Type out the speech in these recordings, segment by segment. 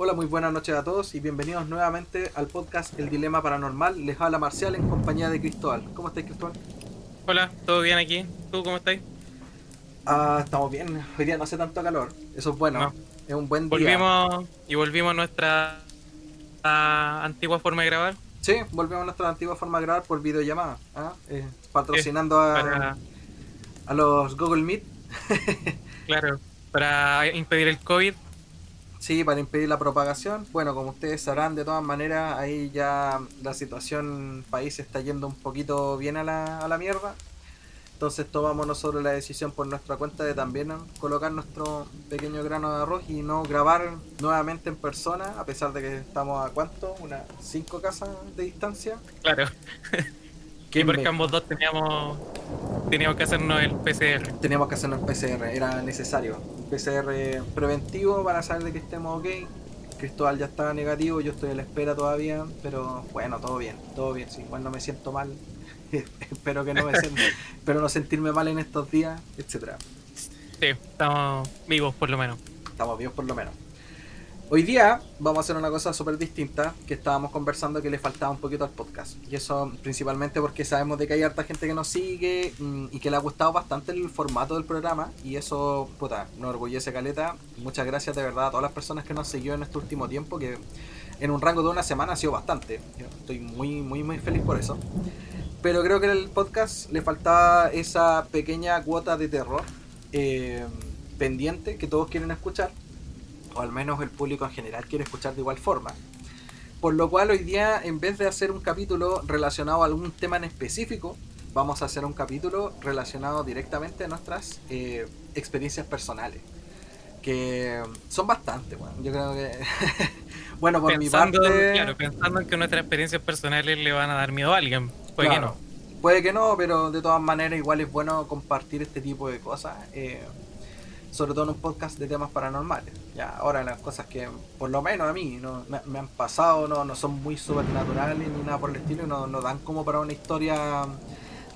Hola, muy buenas noches a todos y bienvenidos nuevamente al podcast El Dilema Paranormal. Les habla Marcial en compañía de Cristóbal. ¿Cómo estáis, Cristóbal? Hola, ¿todo bien aquí? ¿Tú cómo estás? Ah, estamos bien. Hoy día no hace tanto calor. Eso es bueno. No. Es un buen día. Volvimos y volvimos a nuestra a, antigua forma de grabar. Sí, volvemos a nuestra antigua forma de grabar por videollamada. ¿ah? Eh, patrocinando a, Para, a los Google Meet. claro, para impedir el COVID. Sí, para impedir la propagación. Bueno, como ustedes sabrán, de todas maneras, ahí ya la situación país está yendo un poquito bien a la, a la mierda. Entonces tomamos nosotros la decisión por nuestra cuenta de también colocar nuestro pequeño grano de arroz y no grabar nuevamente en persona, a pesar de que estamos a cuánto, unas cinco casas de distancia. Claro. ¿Quién Y porque me- ambos dos teníamos teníamos que hacernos el PCR. Teníamos que hacernos PCR, era necesario. PCR preventivo para saber de que estemos ok. Cristóbal ya está negativo, yo estoy a la espera todavía, pero bueno, todo bien, todo bien, sí, igual no me siento mal. espero que no me sienta, espero no sentirme mal en estos días, etcétera. Sí, estamos vivos por lo menos. Estamos vivos por lo menos. Hoy día vamos a hacer una cosa súper distinta que estábamos conversando que le faltaba un poquito al podcast. Y eso principalmente porque sabemos de que hay harta gente que nos sigue mm, y que le ha gustado bastante el formato del programa. Y eso, puta, nos orgullece caleta. Muchas gracias de verdad a todas las personas que nos siguió en este último tiempo, que en un rango de una semana ha sido bastante. Estoy muy, muy, muy feliz por eso. Pero creo que el podcast le faltaba esa pequeña cuota de terror eh, pendiente que todos quieren escuchar o al menos el público en general quiere escuchar de igual forma. Por lo cual hoy día, en vez de hacer un capítulo relacionado a algún tema en específico, vamos a hacer un capítulo relacionado directamente a nuestras eh, experiencias personales. Que son bastante, bueno, yo creo que... bueno, por pensando, mi parte... claro, pensando en que nuestras experiencias personales le van a dar miedo a alguien. Puede Claro. que no. Puede que no, pero de todas maneras igual es bueno compartir este tipo de cosas, eh, sobre todo en un podcast de temas paranormales. Ya, ahora las cosas que por lo menos a mí no, me, han pasado no, no son muy supernaturales ni nada por el estilo, no, no dan como para una historia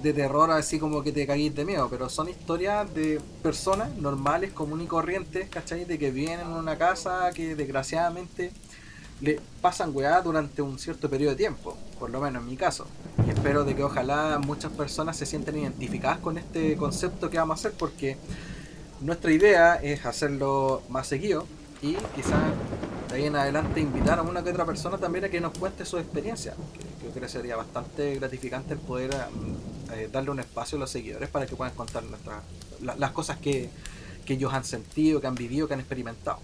de terror así como que te caguís de miedo, pero son historias de personas normales, comunes y corrientes, ¿cachai? De que viven en una casa que desgraciadamente le pasan weá durante un cierto periodo de tiempo, por lo menos en mi caso. Y espero de que ojalá muchas personas se sientan identificadas con este concepto que vamos a hacer porque nuestra idea es hacerlo más seguido y quizás de ahí en adelante invitar a una que otra persona también a que nos cuente su experiencia. Creo que sería bastante gratificante el poder mm, eh, darle un espacio a los seguidores para que puedan contar nuestras la- las cosas que, que ellos han sentido, que han vivido, que han experimentado.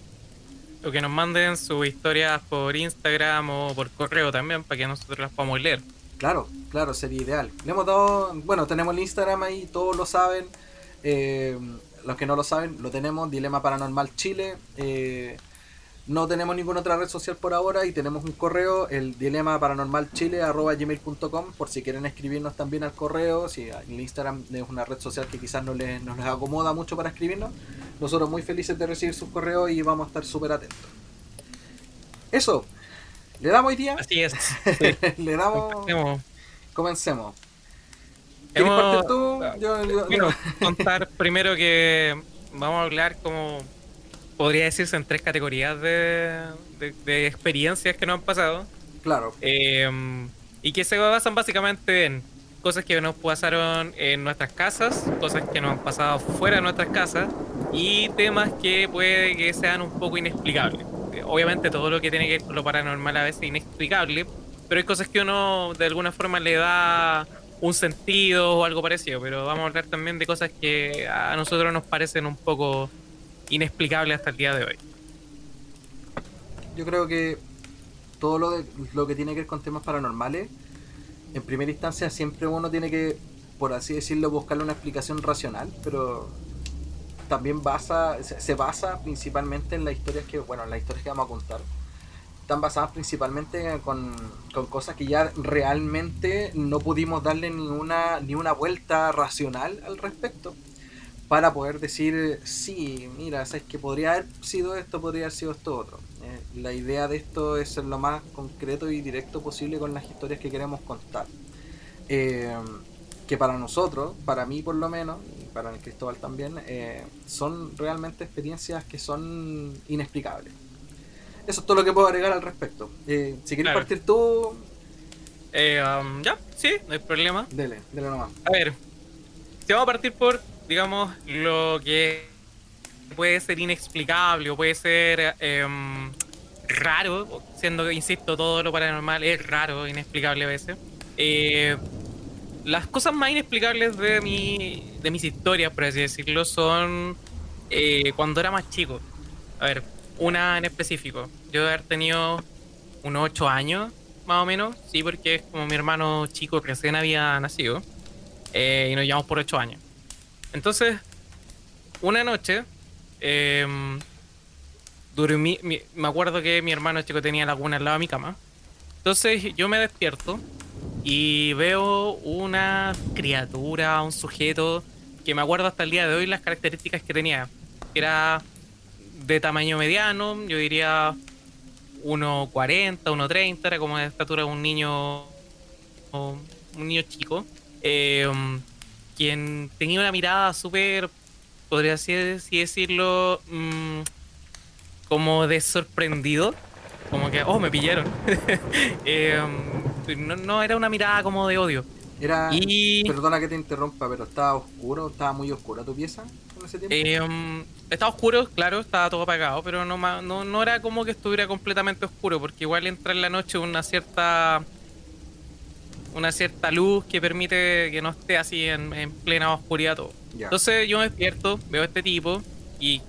O que nos manden sus historias por Instagram o por correo también para que nosotros las podamos leer. Claro, claro, sería ideal. Le hemos dado, bueno, tenemos el Instagram ahí, todos lo saben. Eh, los que no lo saben, lo tenemos, Dilema Paranormal Chile. Eh, no tenemos ninguna otra red social por ahora y tenemos un correo, el dilema paranormal chile gmail.com por si quieren escribirnos también al correo, si el Instagram es una red social que quizás no les, no les acomoda mucho para escribirnos, nosotros muy felices de recibir sus correos y vamos a estar súper atentos. Eso, le damos hoy día, Así es. Sí. le damos, Hemos- comencemos. ¿Quieres hemos- partir tú? Yo- yo- Bueno, contar primero que vamos a hablar como podría decirse en tres categorías de, de- de experiencias que nos han pasado claro, eh, y que se basan básicamente en cosas que nos pasaron en nuestras casas, cosas que nos han pasado fuera de nuestras casas y temas que puede que sean un poco inexplicables. Eh, Obviamente todo lo que tiene que ver con lo paranormal a veces es inexplicable, pero hay cosas que uno de alguna forma le da un sentido o algo parecido, pero vamos a hablar también de cosas que a nosotros nos parecen un poco inexplicables hasta el día de hoy. yo creo que todo lo, de- lo que tiene que ver con temas paranormales, en primera instancia siempre uno tiene que, por así decirlo, buscarle una explicación racional, pero también basa, se, basa principalmente en las historias que, bueno, en las historias que vamos a contar. Están basadas principalmente con, con cosas que ya realmente no pudimos darle ni una, ni una vuelta racional al respecto. Para poder decir, sí, mira, sabes que podría haber sido esto, podría haber sido esto otro. Eh, la idea de esto es ser lo más concreto y directo posible con las historias que queremos contar. Eh, que para nosotros, para mí por lo menos, y para el Cristóbal también, eh, son realmente experiencias que son inexplicables. Eso es todo lo que puedo agregar al respecto. Eh, si quieres Claro. partir tú, Eh, um, ya, sí, no hay problema. dele, dele nomás. A ver, si vamos a partir por, digamos, lo que puede ser inexplicable o puede ser em, raro, siendo que, insisto, todo lo paranormal es raro, inexplicable a veces. Eh, las cosas más inexplicables de, mi, de mis historias, por así decirlo, son eh, cuando era más chico. A ver, una en específico. Yo de haber tenido unos 8 años, más o menos, sí, porque es como mi hermano chico recién había nacido eh, y nos llevamos por 8 años. Entonces, una noche, mi- me acuerdo que mi hermano chico tenía la cuna al lado de mi cama. Entonces yo me despierto y veo una criatura, un sujeto que me acuerdo hasta el día de hoy las características que tenía. Era de tamaño mediano, yo diría 1,40, 1,30, era como de estatura de un niño, un niño chico, eh, quien tenía una mirada súper, podría decirlo, mm, como de sorprendido, como que, oh, me pillaron. Eh, no era una mirada como de odio. Era. Y Perdona que te interrumpa, pero estaba oscuro, estaba muy oscura tu pieza en ese tiempo. eh, um, estaba oscuro, claro, estaba todo apagado, pero no, no, no era como que estuviera completamente oscuro, porque igual entra en la noche una cierta una cierta luz que permite que no esté así en, en plena oscuridad todo. Entonces yo me despierto, veo a este tipo y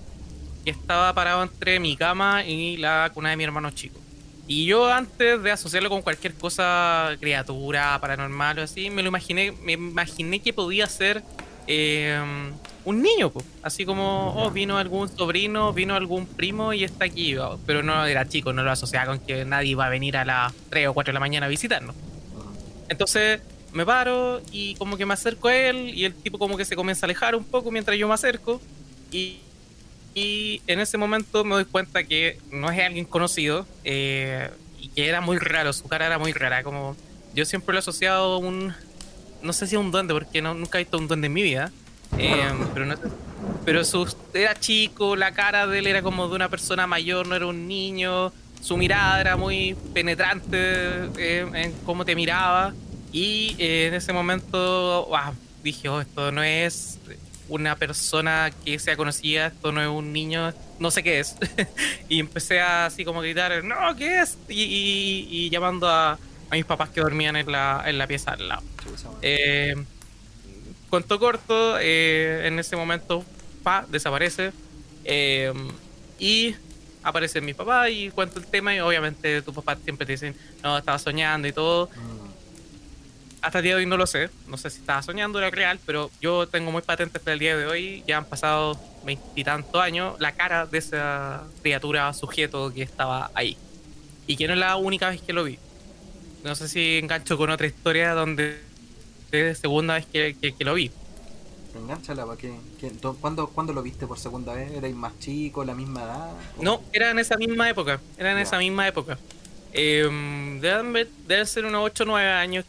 que estaba parado entre mi cama y la cuna de mi hermano chico. Y yo antes de asociarlo con cualquier cosa, criatura, paranormal o así, me lo imaginé, me imaginé que podía ser eh, un niño, po. así como, oh, vino algún sobrino, vino algún primo y está aquí, oh, pero no era chico, no lo asociaba con que nadie iba a venir a las 3 o 4 de la mañana a visitarnos. Entonces me paro y como que me acerco a él y el tipo como que se comienza a alejar un poco mientras yo me acerco y, y en ese momento me doy cuenta que no es alguien conocido eh, y que era muy raro, su cara era muy rara, como yo siempre lo he asociado a un, no sé si a un duende porque nunca he visto un duende en mi vida, eh, pero pero su, era chico, la cara de él era como de una persona mayor, no era un niño, su mirada era muy penetrante eh, en cómo te miraba y eh, en ese momento ah, dije, oh, esto no es una persona que sea conocida, esto no es un niño, no sé qué es. y empecé a así como gritar, no, ¿qué es? Y, y- y llamando a, a mis papás que dormían en la, en la pieza al lado. Eh, cuento corto, eh, en ese momento, pa, desaparece. eh, y aparece mi papá y cuento el tema. Y obviamente, tus papás siempre te dicen, no, estaba soñando y todo. Mm, Hasta el día de hoy no lo sé. No sé si estaba soñando, era real, pero yo tengo muy patente hasta el día de hoy. Ya han pasado veintitantos años la cara de esa criatura, sujeto que estaba ahí. Y que no es la única vez que lo vi. No sé si engancho con otra historia donde es segunda vez que, que- que lo vi. Enganchala, ¿para qué? ¿Qué- do- ¿Cuándo, ¿Cuándo lo viste por segunda vez? ¿Erais más chico, la misma edad? ¿O- No, era en esa misma época. Era en esa misma época. Eh, deben, deben ser unos 8 o 9 años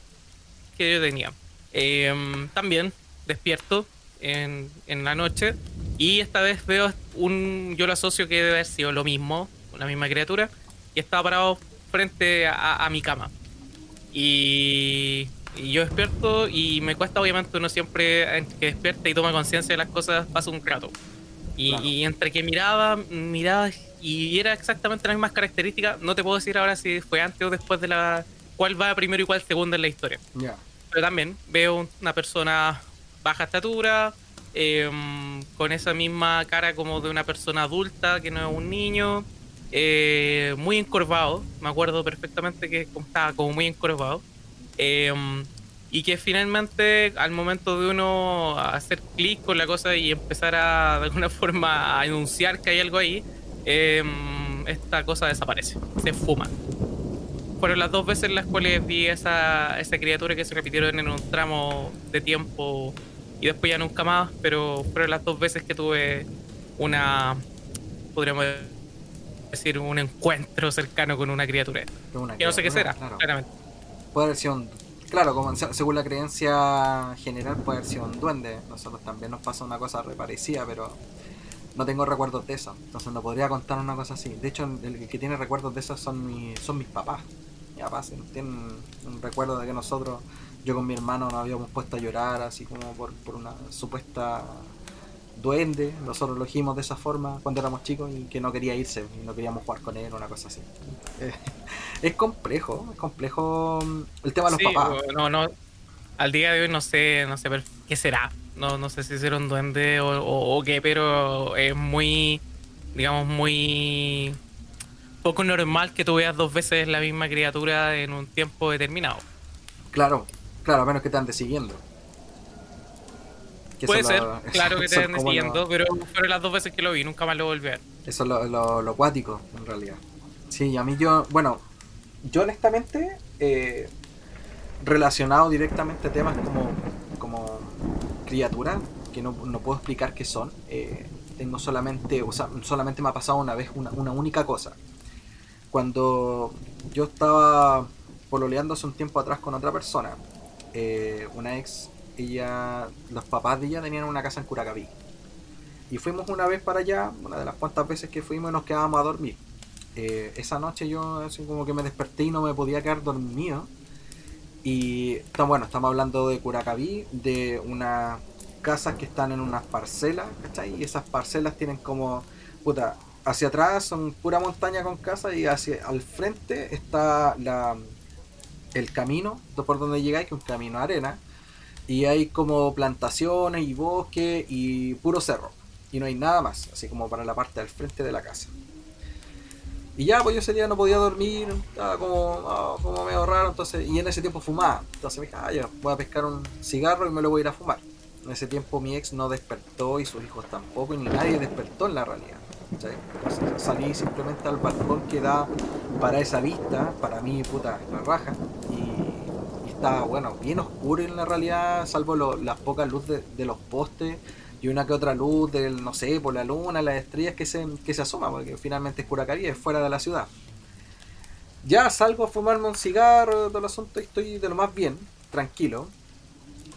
que yo tenía. Eh, también despierto en, en la noche y esta vez veo un. Yo lo asocio que debe haber sido lo mismo, la misma criatura, y estaba parado frente a, a mi cama. Y, y yo despierto y me cuesta, obviamente, uno siempre que despierta y toma conciencia de las cosas, pasa un rato. Y, Claro. y entre que miraba, miraba y era exactamente las mismas características, no te puedo decir ahora si fue antes o después de la. cuál va primero y cuál segundo en la historia. Ya. Pero también veo una persona baja estatura, em, con esa misma cara como de una persona adulta que no es un niño, eh, muy encorvado, me acuerdo perfectamente que estaba como muy encorvado, em, y que finalmente al momento de uno hacer clic con la cosa y empezar a de alguna forma a enunciar que hay algo ahí, em, esta cosa desaparece, se fuma fueron las dos veces en las cuales vi esa, esa criatura que se repitieron en un tramo de tiempo y después ya nunca más, pero fueron las dos veces que tuve una, podríamos decir, un encuentro cercano con una criatura. Una Que no sé qué será, Claro. claramente. Puede haber sido un. Claro, como se- según la creencia general, puede haber sido un duende. Nosotros también nos pasa una cosa re parecida, pero no tengo recuerdos de eso. Entonces no podría contar una cosa así. De hecho, el que tiene recuerdos de eso son, mi, son mis papás. Mi papá tienen un recuerdo de que nosotros, yo con mi hermano, nos habíamos puesto a llorar así como por, por una supuesta duende, nosotros lo dijimos de esa forma cuando éramos chicos y que no quería irse y no queríamos jugar con él, una cosa así. es complejo, es complejo mm, el tema de los papás. No, no, al día de hoy no sé, no sé qué será. No, no sé si será un duende o, qué, pero es muy, digamos, muy poco normal que tú veas dos veces la misma criatura en un tiempo determinado. Claro, claro, a menos que te ande siguiendo. Puede ser, claro que te ande siguiendo, pero fueron las dos veces que lo vi, nunca más lo volví a ver. Eso es lo, lo, acuático, en realidad. Sí, a mí yo, bueno, yo honestamente, eh, relacionado directamente a temas como, como criaturas, que no, puedo explicar qué son, eh, tengo solamente, o sea, solamente me ha pasado una vez una, una única cosa. Cuando yo estaba pololeando hace un tiempo atrás con otra persona, eh, una ex, ella, los papás de ella tenían una casa en Curacaví. Y fuimos una vez para allá, una de las cuantas veces que fuimos y nos quedábamos a dormir. Eh, esa noche yo así como que me desperté y no me podía quedar dormido. Y bueno, estamos hablando de Curacaví, de unas casas que están en unas parcelas, ¿cachai? Y esas parcelas tienen como, puta, hacia atrás son pura montaña con casas y hacia al frente está la, el camino por donde llegáis, que es un camino de arena. Y hay como plantaciones y bosque y puro cerro. Y no hay nada más, así como para la parte del frente de la casa. Y ya, pues yo ese día no podía dormir, estaba como, ah, como medio raro, entonces, y en ese tiempo fumaba. Entonces me dije, ah, ya, voy a pescar un cigarro y me lo voy a ir a fumar. En ese tiempo mi ex no despertó y sus hijos tampoco, y ni nadie despertó en la realidad. Salí simplemente al balcón que da para esa vista, para mí, puta, la raja. Y, estaba, bueno, bien oscuro en la realidad, salvo las pocas luces de los postes y una que otra luz del, no sé, por la luna, las estrellas que se, que se asoma, porque finalmente es Curacaví, es fuera de la ciudad. Ya salgo a fumarme un cigarro, todo el asunto, y estoy de lo más bien, tranquilo,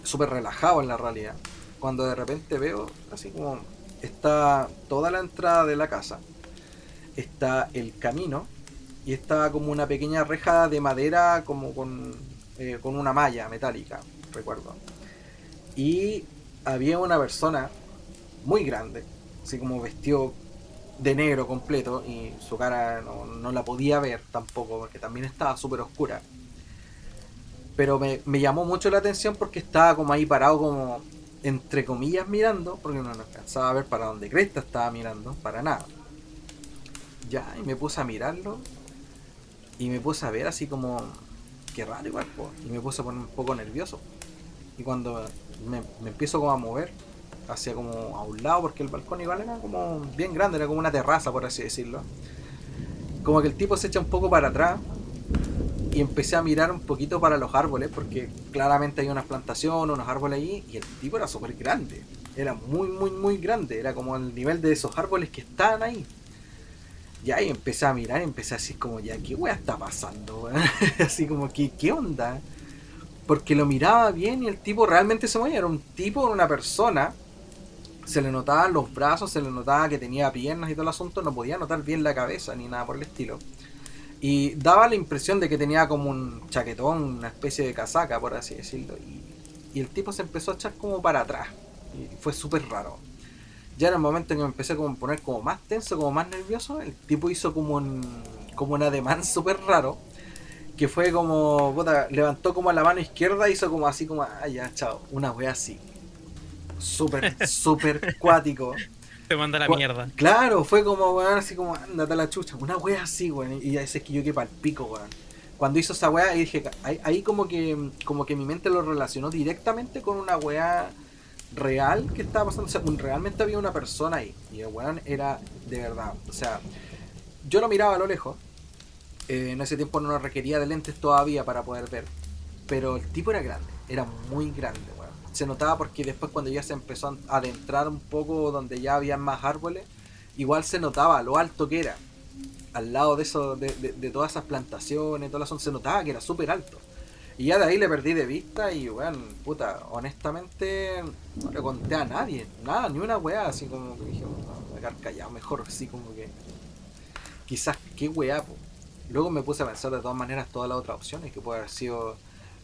súper relajado en la realidad. Cuando de repente veo, así como está toda la entrada de la casa, está el camino, y está como una pequeña reja de madera, como con, eh, con una malla metálica, recuerdo. Y había una persona muy grande, así como vestido de negro completo y su cara no, la podía ver tampoco porque también estaba súper oscura. Pero me, llamó mucho la atención porque estaba como ahí parado como entre comillas mirando, porque no alcanzaba a ver para dónde Cresta estaba mirando, para nada. Ya, y me puse a mirarlo y me puse a ver así como, qué raro igual, y me puse a poner un poco nervioso. Y cuando me, empiezo como a mover hacia como a un lado, porque el balcón igual era como bien grande, era como una terraza, por así decirlo. Como que el tipo se echa un poco para atrás y empecé a mirar un poquito para los árboles, porque claramente hay unas plantaciones, unos árboles ahí, y el tipo era súper grande. Era muy, muy, muy grande. Era como el nivel de esos árboles que estaban ahí. Y ahí empecé a mirar, empecé así como, ya, ¿qué wea está pasando? así como, ¿qué, ¿qué onda? porque lo miraba bien y el tipo realmente se movía. Era un tipo, una persona. Se le notaban los brazos, se le notaba que tenía piernas y todo el asunto. No podía notar bien la cabeza ni nada por el estilo. Y daba la impresión de que tenía como un chaquetón, una especie de casaca, por así decirlo. Y, el tipo se empezó a echar como para atrás. Y fue súper raro. Ya en el momento en que me empecé como a poner como más tenso, como más nervioso, el tipo hizo como un, como un ademán súper raro que fue como, levantó como la mano izquierda, hizo como así, como, ah, ya, chao, una wea así. Súper, súper cuático. Te manda la mierda. Claro, fue como, weón, así como, andate la chucha, una wea así, weón. Y ese es que yo quedé para el pico, weón. Cuando hizo esa wea, dije, ahí, como que como que mi mente lo relacionó directamente con una wea real que estaba pasando. O sea, realmente había una persona ahí. Y el weón era de verdad. O sea, yo lo miraba a lo lejos eh, en ese tiempo no requería de lentes todavía para poder ver. Pero el tipo era grande, era muy grande, Se notaba porque después cuando ya se empezó a adentrar un poco donde ya había más árboles, igual se notaba lo alto que era. Al lado de eso, de, todas esas plantaciones, todas las se notaba que era súper alto. Y ya de ahí le perdí de vista y, weón, puta, honestamente no le conté a nadie, nada, ni una weá, así como que dije, quedar callado mejor, así como que. Quizás, qué weá, po. Luego me puse a pensar de todas maneras todas las otras opciones, que puede haber sido,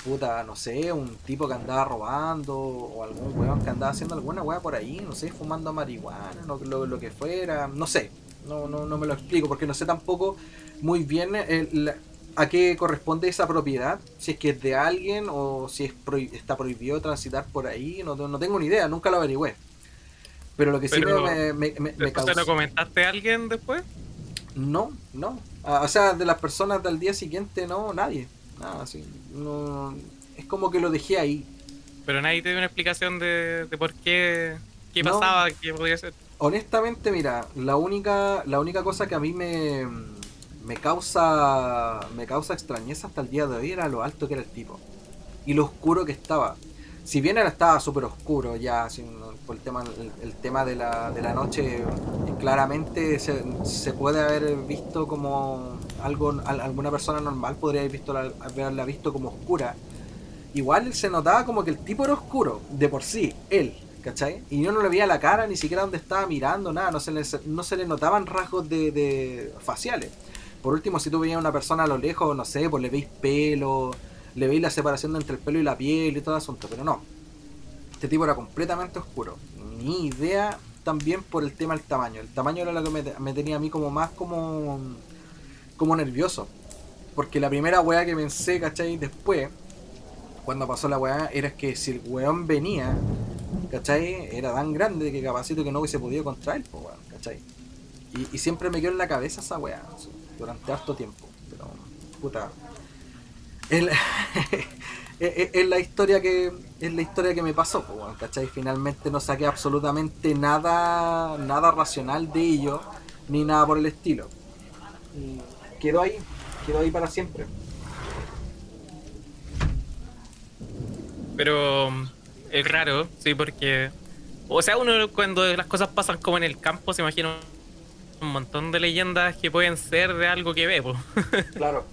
puta, no sé, un tipo que andaba robando, o algún weón que andaba haciendo alguna weá por ahí, no sé, fumando marihuana, lo, lo, lo que fuera, no sé. No, no, no me lo explico, porque no sé tampoco muy bien el, a qué corresponde esa propiedad, si es que es de alguien o si es está prohibido transitar por ahí, no, no tengo ni idea, nunca lo averigüé. Pero lo que sí Pero, me, me, me, me ¿Después causó... lo comentaste a alguien después? No, no. O sea, de las personas del día siguiente, no, nadie. Nada, sí. No, es como que lo dejé ahí. Pero nadie te dio una explicación de, de por qué, qué No. pasaba, qué podía ser. Honestamente, mira, la única, la única cosa que a mí me, me causa me causa extrañeza hasta el día de hoy era lo alto que era el tipo y lo oscuro que estaba. Si bien era estaba súper oscuro ya, por el tema el, el tema de la, de la noche, claramente se, se puede haber visto como algo al- alguna persona normal podría haber visto la- haberla visto como oscura. Igual se notaba como que el tipo era oscuro, de por sí, él, ¿cachai? Y yo no le veía la cara, ni siquiera donde estaba mirando, nada, no se le, no se le notaban rasgos de, faciales. Por último, si tú veías a una persona a lo lejos, no sé, pues le veis pelo, le veis la separación entre el pelo y la piel y todo el asunto, pero no. Este tipo era completamente oscuro. Ni idea también por el tema del tamaño. El tamaño era lo que me tenía a mí como más como, como nervioso. Porque la primera weá que pensé, ¿cachai? Después, cuando pasó la weá, era que si el weón venía, ¿cachai? Era tan grande que capacito que no hubiese podido contra él, pues, weón, ¿cachai? Y, siempre me quedó en la cabeza esa weá, durante harto tiempo. Pero, puta. Es la, es- es- es la historia que es la historia que me pasó, pues, weón, ¿cachai? Finalmente no saqué absolutamente nada, nada racional de ello, ni nada por el estilo. Quedó ahí, quedó ahí para siempre. Pero mm, es raro, sí, porque. O sea, uno cuando las cosas pasan como en el campo se imagina un montón de leyendas que pueden ser de algo que ve, po. Claro.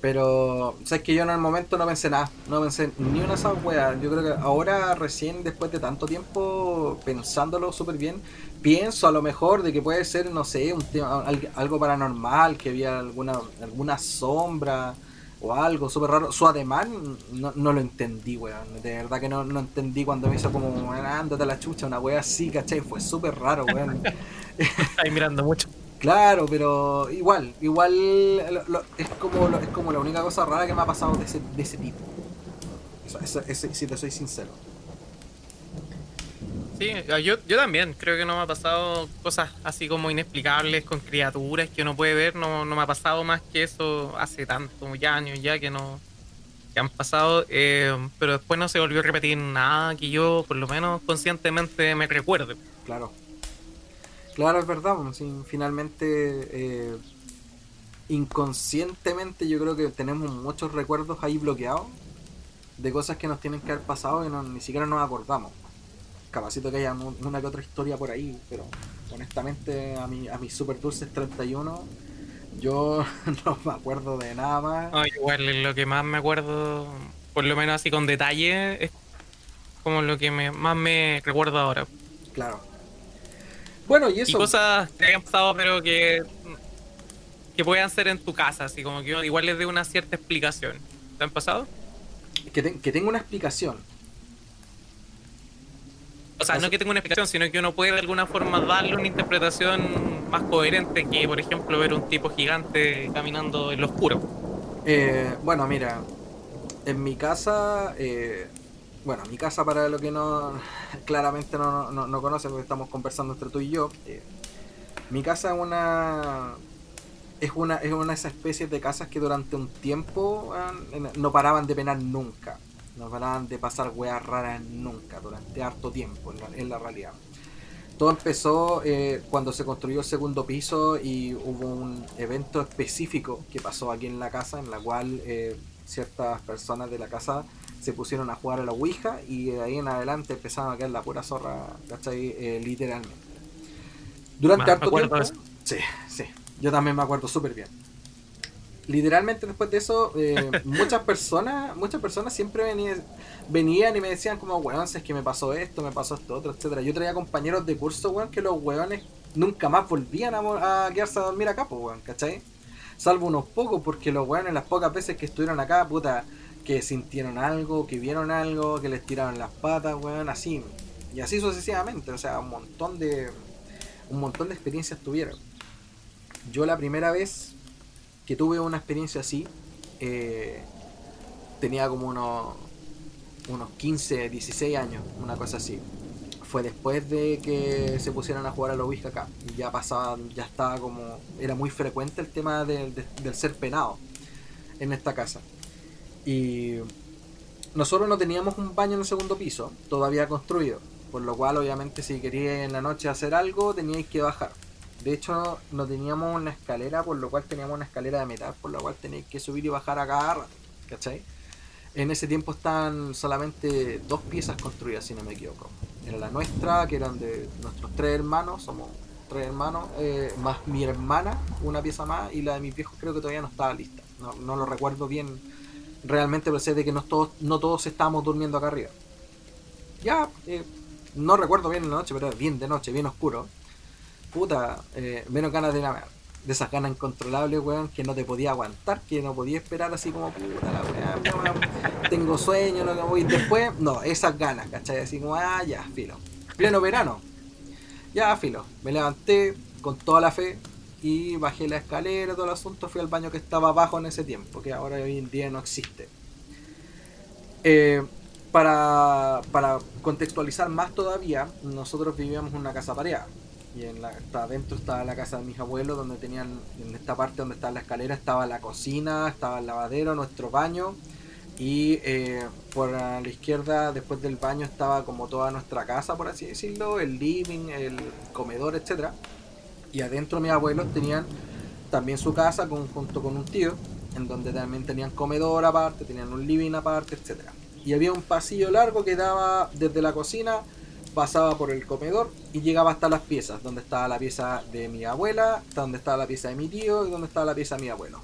Pero, sabes que yo en el momento no pensé nada, no pensé ni una sola wea. Yo creo que ahora, recién, después de tanto tiempo, pensándolo súper bien, pienso a lo mejor de que puede ser, no sé, un tema, al- algo paranormal, que había alguna, alguna sombra o algo súper raro. Su ademán no, no lo entendí, weón. De verdad que no, no entendí cuando me hizo como, "Ah, ándate a la chucha, una wea así, ¿cachai? Fue súper raro, weón. Estáis mirando mucho. Claro, pero igual, igual lo- lo- es como lo- es como la única cosa rara que me ha pasado de ese, de ese tipo. Eso- eso- ese- si te soy sincero. Sí, yo, yo también. Creo que no me ha pasado cosas así como inexplicables con criaturas que uno puede ver. No, no me ha pasado más que eso hace tantos ya años ya que no que han pasado. eh, pero después no se volvió a repetir nada que yo, por lo menos conscientemente, me recuerde. Claro. Claro, es verdad. pues, finalmente, eh, inconscientemente, yo creo que tenemos muchos recuerdos ahí bloqueados de cosas que nos tienen que haber pasado y ni siquiera nos acordamos. Capacito que haya una que otra historia por ahí, pero honestamente, a mi, a mis super dulces 31, yo no me acuerdo de nada más. No, igual lo que más me acuerdo, por lo menos así con detalle, es como lo que me, más me recuerdo ahora. Claro. Bueno, y Y eso. cosas que hayan pasado, pero que, que puedan ser en tu casa, así como que igual les dé una cierta explicación. ¿Te han pasado? Que, te- que tenga una explicación. O sea, no que tenga una explicación, sino que uno puede de alguna forma darle una interpretación más coherente que, por ejemplo, ver un tipo gigante caminando en lo oscuro. Eh, bueno, mira, en mi casa, eh, bueno, mi casa para lo que no, claramente no, no, no conoce porque estamos conversando entre tú y yo, eh, mi casa es una, es una, es una de esas especies de casas que durante un tiempo no paraban de penar nunca, no paraban de pasar weas raras nunca, durante harto tiempo en la, en la realidad. Todo empezó eh, cuando se construyó el segundo piso y hubo un evento específico que pasó aquí en la casa, en la cual eh, ciertas personas de la casa se pusieron a jugar a la Ouija y de ahí en adelante empezaron a caer la pura zorra, ¿cachai? Eh, literalmente. Durante Me harto tiempo. Sí, sí. Yo también me acuerdo súper bien. Literalmente después de eso, eh, muchas personas, muchas personas siempre venían, venían y me decían como, weón, si es que me pasó esto, me pasó esto, otro, etcétera. Yo traía compañeros de curso, weón, que los weones nunca más volvían a, quedarse a dormir acá, pues, weón, ¿cachai? Salvo unos pocos, porque los weones las pocas veces que estuvieron acá, puta, que sintieron algo, que vieron algo, que les tiraron las patas, weón, así. Y así sucesivamente, o sea, un montón de un montón de experiencias tuvieron. Yo la primera vez que tuve una experiencia así, eh, tenía como unos, unos 15, 16 años, una cosa así. Fue después de que se pusieran a jugar a los Whisky acá. Ya pasaba, ya estaba como. Era muy frecuente el tema del ser penado en esta casa. Y nosotros no teníamos un baño en el segundo piso, todavía construido. Por lo cual, obviamente, si queríais en la noche hacer algo, teníais que bajar. De hecho, no teníamos una escalera, por lo cual teníamos una escalera de metal, por lo cual tenéis que subir y bajar a cada rato. ¿Cachai? En ese tiempo estaban solamente dos piezas construidas, si no me equivoco. Era la nuestra, que eran de nuestros tres hermanos, somos tres hermanos, eh, más mi hermana, una pieza más, y la de mis viejos creo que todavía no estaba lista. No, lo recuerdo bien realmente, pero sé de que no todos, no todos estábamos durmiendo acá arriba. Ya, eh, no recuerdo bien en la noche, pero bien de noche, bien oscuro puta, eh, menos ganas de la de esas ganas incontrolables, weón, que no te podía aguantar, que no podía esperar así como, puta la weón, tengo sueño, que voy después, no, esas ganas, ¿cachai? Así como, ah, ya, filo. Pleno verano. Ya, filo. Me levanté con toda la fe y bajé la escalera, todo el asunto, fui al baño que estaba abajo en ese tiempo, que ahora hoy en día no existe. Eh, para, para contextualizar más todavía, nosotros vivíamos en una casa pareada y en la, adentro estaba la casa de mis abuelos donde tenían en esta parte donde estaba la escalera estaba la cocina estaba el lavadero nuestro baño y eh, por la izquierda después del baño estaba como toda nuestra casa por así decirlo el living el comedor etcétera. Y adentro mis abuelos tenían también su casa junto con un tío en donde también tenían comedor aparte tenían un living aparte etcétera. Y había un pasillo largo que daba desde la cocina pasaba por el comedor y llegaba hasta las piezas, donde estaba la pieza de mi abuela, donde estaba la pieza de mi tío y donde estaba la pieza de mi abuelo.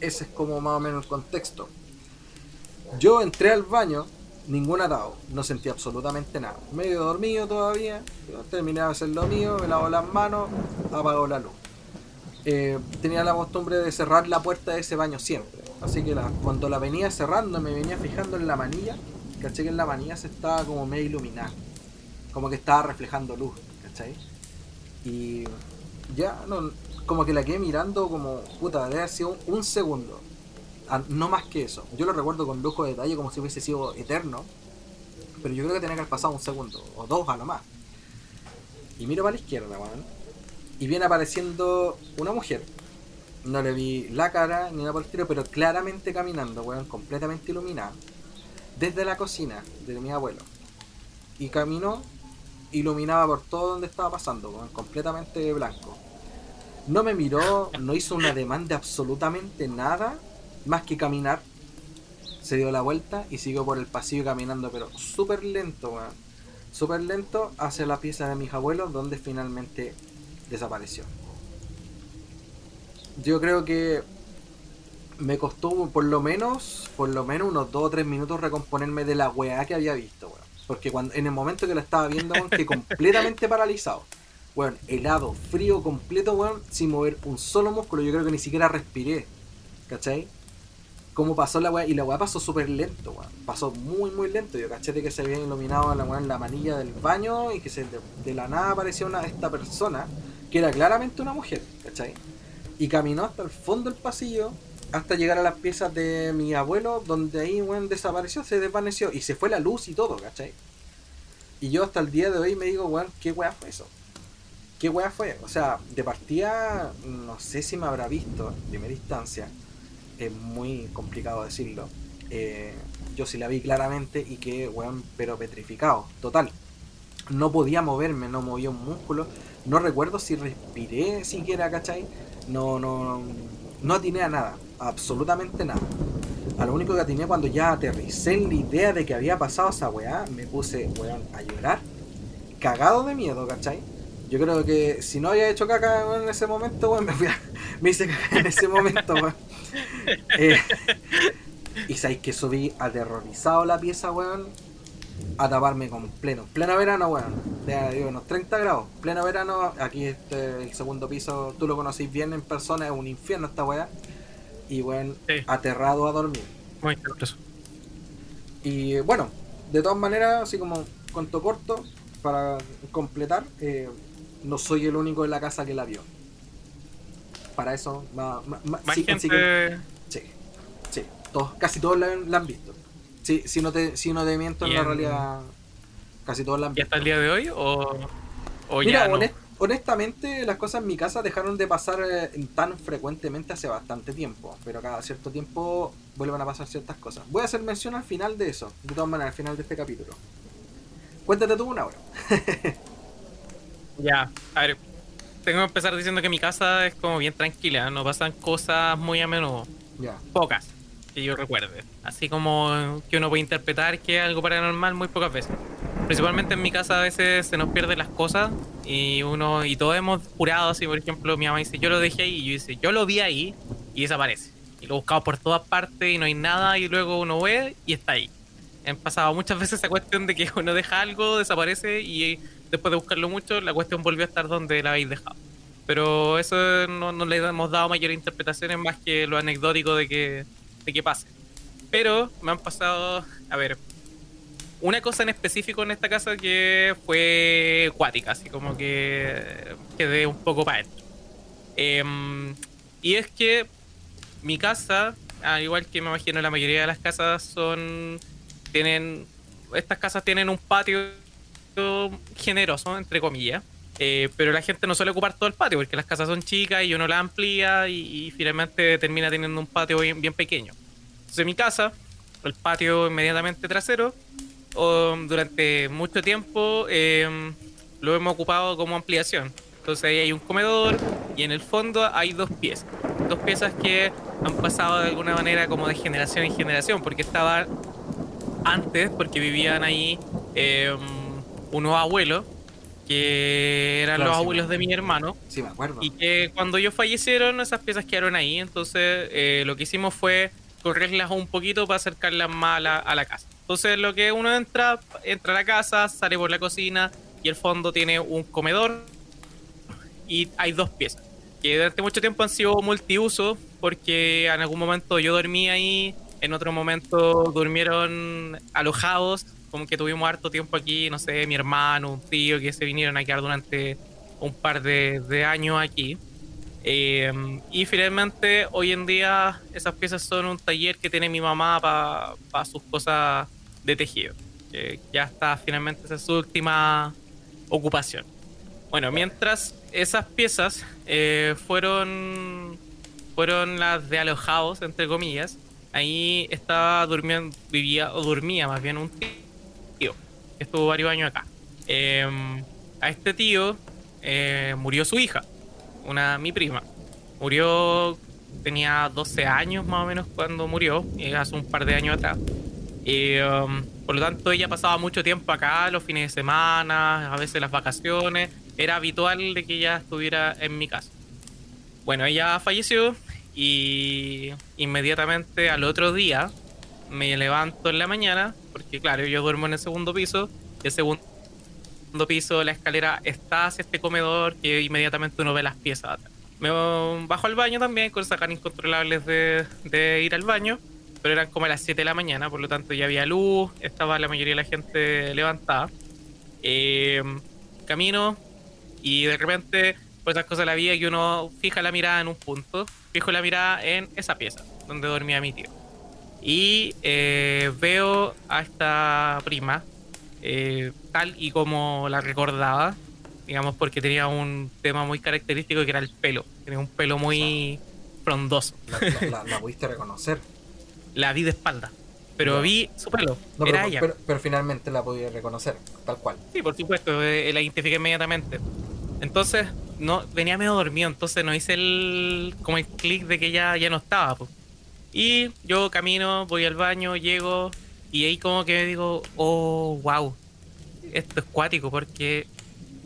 Ese es como más o menos el contexto. Yo entré al baño, ningún atado, no sentí absolutamente nada. Medio dormido todavía, terminé de hacer lo mío, me lavo las manos, apago la luz. Eh, tenía la costumbre de cerrar la puerta de ese baño siempre. Así que cuando la venía cerrando me venía fijando en la manilla caché que en la manilla se estaba como medio iluminada. Como que estaba reflejando luz, ¿cachai? Y ya, no, como que la quedé mirando como, puta, debe haber sido un, segundo. Ah, no más que eso. Yo lo recuerdo con lujo de detalle como si hubiese sido eterno. Pero yo creo que tenía que haber pasado un segundo, o dos a lo más. Y miro para la izquierda, weón. Y viene apareciendo una mujer. No le vi la cara ni nada por el estilo, pero claramente caminando, weón, completamente iluminada desde la cocina de mi abuelo. Y caminó, iluminaba por todo donde estaba pasando, completamente blanco. No me miró, no hizo una demanda absolutamente nada, más que caminar. Se dio la vuelta y siguió por el pasillo caminando, pero súper lento, Súper lento hacia la pieza de mis abuelos, donde finalmente desapareció. Yo creo que me costó por lo menos, por lo menos unos 2 o 3 minutos recomponerme de la weá que había visto, weón. Porque cuando, en el momento que la estaba viendo, weón, que completamente paralizado. Weón, helado, frío, completo, weón, sin mover un solo músculo. Yo creo que ni siquiera respiré. ¿Cachai? Cómo pasó la weá, y la weá pasó súper lento, weón. Pasó muy, muy lento. Yo caché de que se había iluminado la weá en la manilla del baño y que se, de, la nada apareció una, esta persona, que era claramente una mujer, ¿cachai? Y caminó hasta el fondo del pasillo, hasta llegar a las piezas de mi abuelo, donde ahí, weón, desapareció, se desvaneció y se fue la luz y todo, ¿cachai? Y yo hasta el día de hoy me digo, weón, ¿qué weá fue eso? ¿Qué weá fue? O sea, de partida, no sé si me habrá visto en primera instancia, es muy complicado decirlo. Eh, yo sí la vi claramente y que, weón, pero petrificado, total. No podía moverme, no movía un músculo. No recuerdo si respiré siquiera, ¿cachai? No, no, no atiné a nada absolutamente nada. A lo único que atiné cuando ya aterricé en la idea de que había pasado esa weá, me puse, weón, a llorar. Cagado de miedo, ¿cachai? Yo creo que si no había hecho caca en ese momento, weón, me, me hice cagar en ese momento, weón. Eh, y sabéis que subí aterrorizado la pieza, weón, a taparme con pleno. Pleno verano, weón. De digo, unos 30 grados. Pleno verano, aquí este, el segundo piso, tú lo conocís bien en persona, es un infierno esta weá. Y weón, Sí. aterrado a dormir. Muy caluroso. Y bueno, de todas maneras, así como cuento corto, para completar, eh, no soy el único en la casa que la vio. Para eso, ma- Más sí, gente. sí, sí, todos, casi todos la, la han visto. Sí, si no te, si no te miento, en la realidad, casi todos la han ¿Y hasta el día de hoy? ¿O, o Mira, ya no? honest- honestamente, las cosas en mi casa dejaron de pasar eh, tan frecuentemente hace bastante tiempo, pero cada cierto tiempo vuelven a pasar ciertas cosas. Voy a hacer mención al final de eso, de todas maneras, al final de este capítulo. Cuéntate tú una hora. Ya, a ver. Tengo que empezar diciendo que mi casa es como bien tranquila, no pasan cosas muy a menudo. Ya, Pocas, que yo recuerde. Así como que uno puede interpretar que es algo paranormal muy pocas veces. Principalmente en mi casa a veces se nos pierden las cosas y uno y todos hemos jurado así, por ejemplo, mi mamá dice, yo lo dejé ahí y yo dice, yo lo vi ahí y desaparece. Y lo buscamos por todas partes y no hay nada y luego uno ve y está ahí. Han pasado muchas veces esa cuestión de que uno deja algo, desaparece y después de buscarlo mucho, la cuestión volvió a estar donde la habéis dejado. Pero eso no, no le hemos dado mayor interpretaciones más que lo anecdótico de que, de que pase. Pero me han pasado, a ver, una cosa en específico en esta casa que fue cuática, así como que quedé un poco para adentro. Em, y es que mi casa, al igual que me imagino la mayoría de las casas, son. tienen. Estas casas tienen un patio generoso, entre comillas. Eh, pero la gente no suele ocupar todo el patio porque las casas son chicas y uno las amplía y, finalmente termina teniendo un patio bien, bien pequeño. Entonces, en mi casa, el patio inmediatamente trasero, durante mucho tiempo eh, lo hemos ocupado como ampliación. Entonces ahí hay un comedor y en el fondo hay dos piezas. Dos piezas que han pasado de alguna manera como de generación en generación, porque estaban antes, porque vivían ahí eh, unos abuelos, que eran Claro, los abuelos de mi hermano, sí me acuerdo. y que cuando ellos fallecieron, esas piezas quedaron ahí. Entonces, eh, lo que hicimos fue correrlas un poquito para acercarlas más a la, a la casa. Entonces, lo que uno entra, entra a la casa, sale por la cocina y el fondo tiene un comedor y hay dos piezas. Que durante mucho tiempo han sido multiuso porque en algún momento yo dormí ahí, en otro momento durmieron alojados, como que tuvimos harto tiempo aquí, no sé, mi hermano, un tío que se vinieron a quedar durante un par de, de años aquí. Eh, y finalmente, hoy en día, esas piezas son un taller que tiene mi mamá para sus cosas de tejido. Que ya está, finalmente, esa es su última ocupación. Bueno, mientras esas piezas eh, fueron, fueron las de alojados, entre comillas, ahí estaba durmiendo, vivía, o dormía más bien un tío, que estuvo varios años acá. Eh, a este tío eh, murió su hija, una mi prima. Murió, tenía 12 años más o menos cuando murió, eh, hace un par de años atrás. Y, um, por lo tanto, ella pasaba mucho tiempo acá, los fines de semana, a veces las vacaciones. Era habitual de que ella estuviera en mi casa. Bueno, ella falleció y inmediatamente al otro día me levanto en la mañana, porque claro, yo duermo en el segundo piso, y el segundo piso, la escalera está hacia este comedor que inmediatamente uno ve las piezas. Me bajo al baño también con ganas incontrolables de, de ir al baño, pero eran como a las 7 de la mañana, por lo tanto ya había luz, estaba la mayoría de la gente levantada. Eh, camino y de repente, por esas cosas de la vida, que uno fija la mirada en un punto, fijo la mirada en esa pieza donde dormía mi tío. Y eh, veo a esta prima, eh, tal y como la recordaba, digamos, porque tenía un tema muy característico que era el pelo. Tenía un pelo muy frondoso. La, la- la- la pudiste reconocer. La vi de espalda, pero vi su pelo. No, era pero, ella. pero, pero finalmente la pudiste reconocer, tal cual. Sí, por supuesto, eh, la identifiqué inmediatamente. Entonces, no venía medio dormido, entonces no hice el como el clic de que ya, ya no estaba. po. Y yo camino, voy al baño, llego y ahí como que digo, oh, wow, esto es cuático porque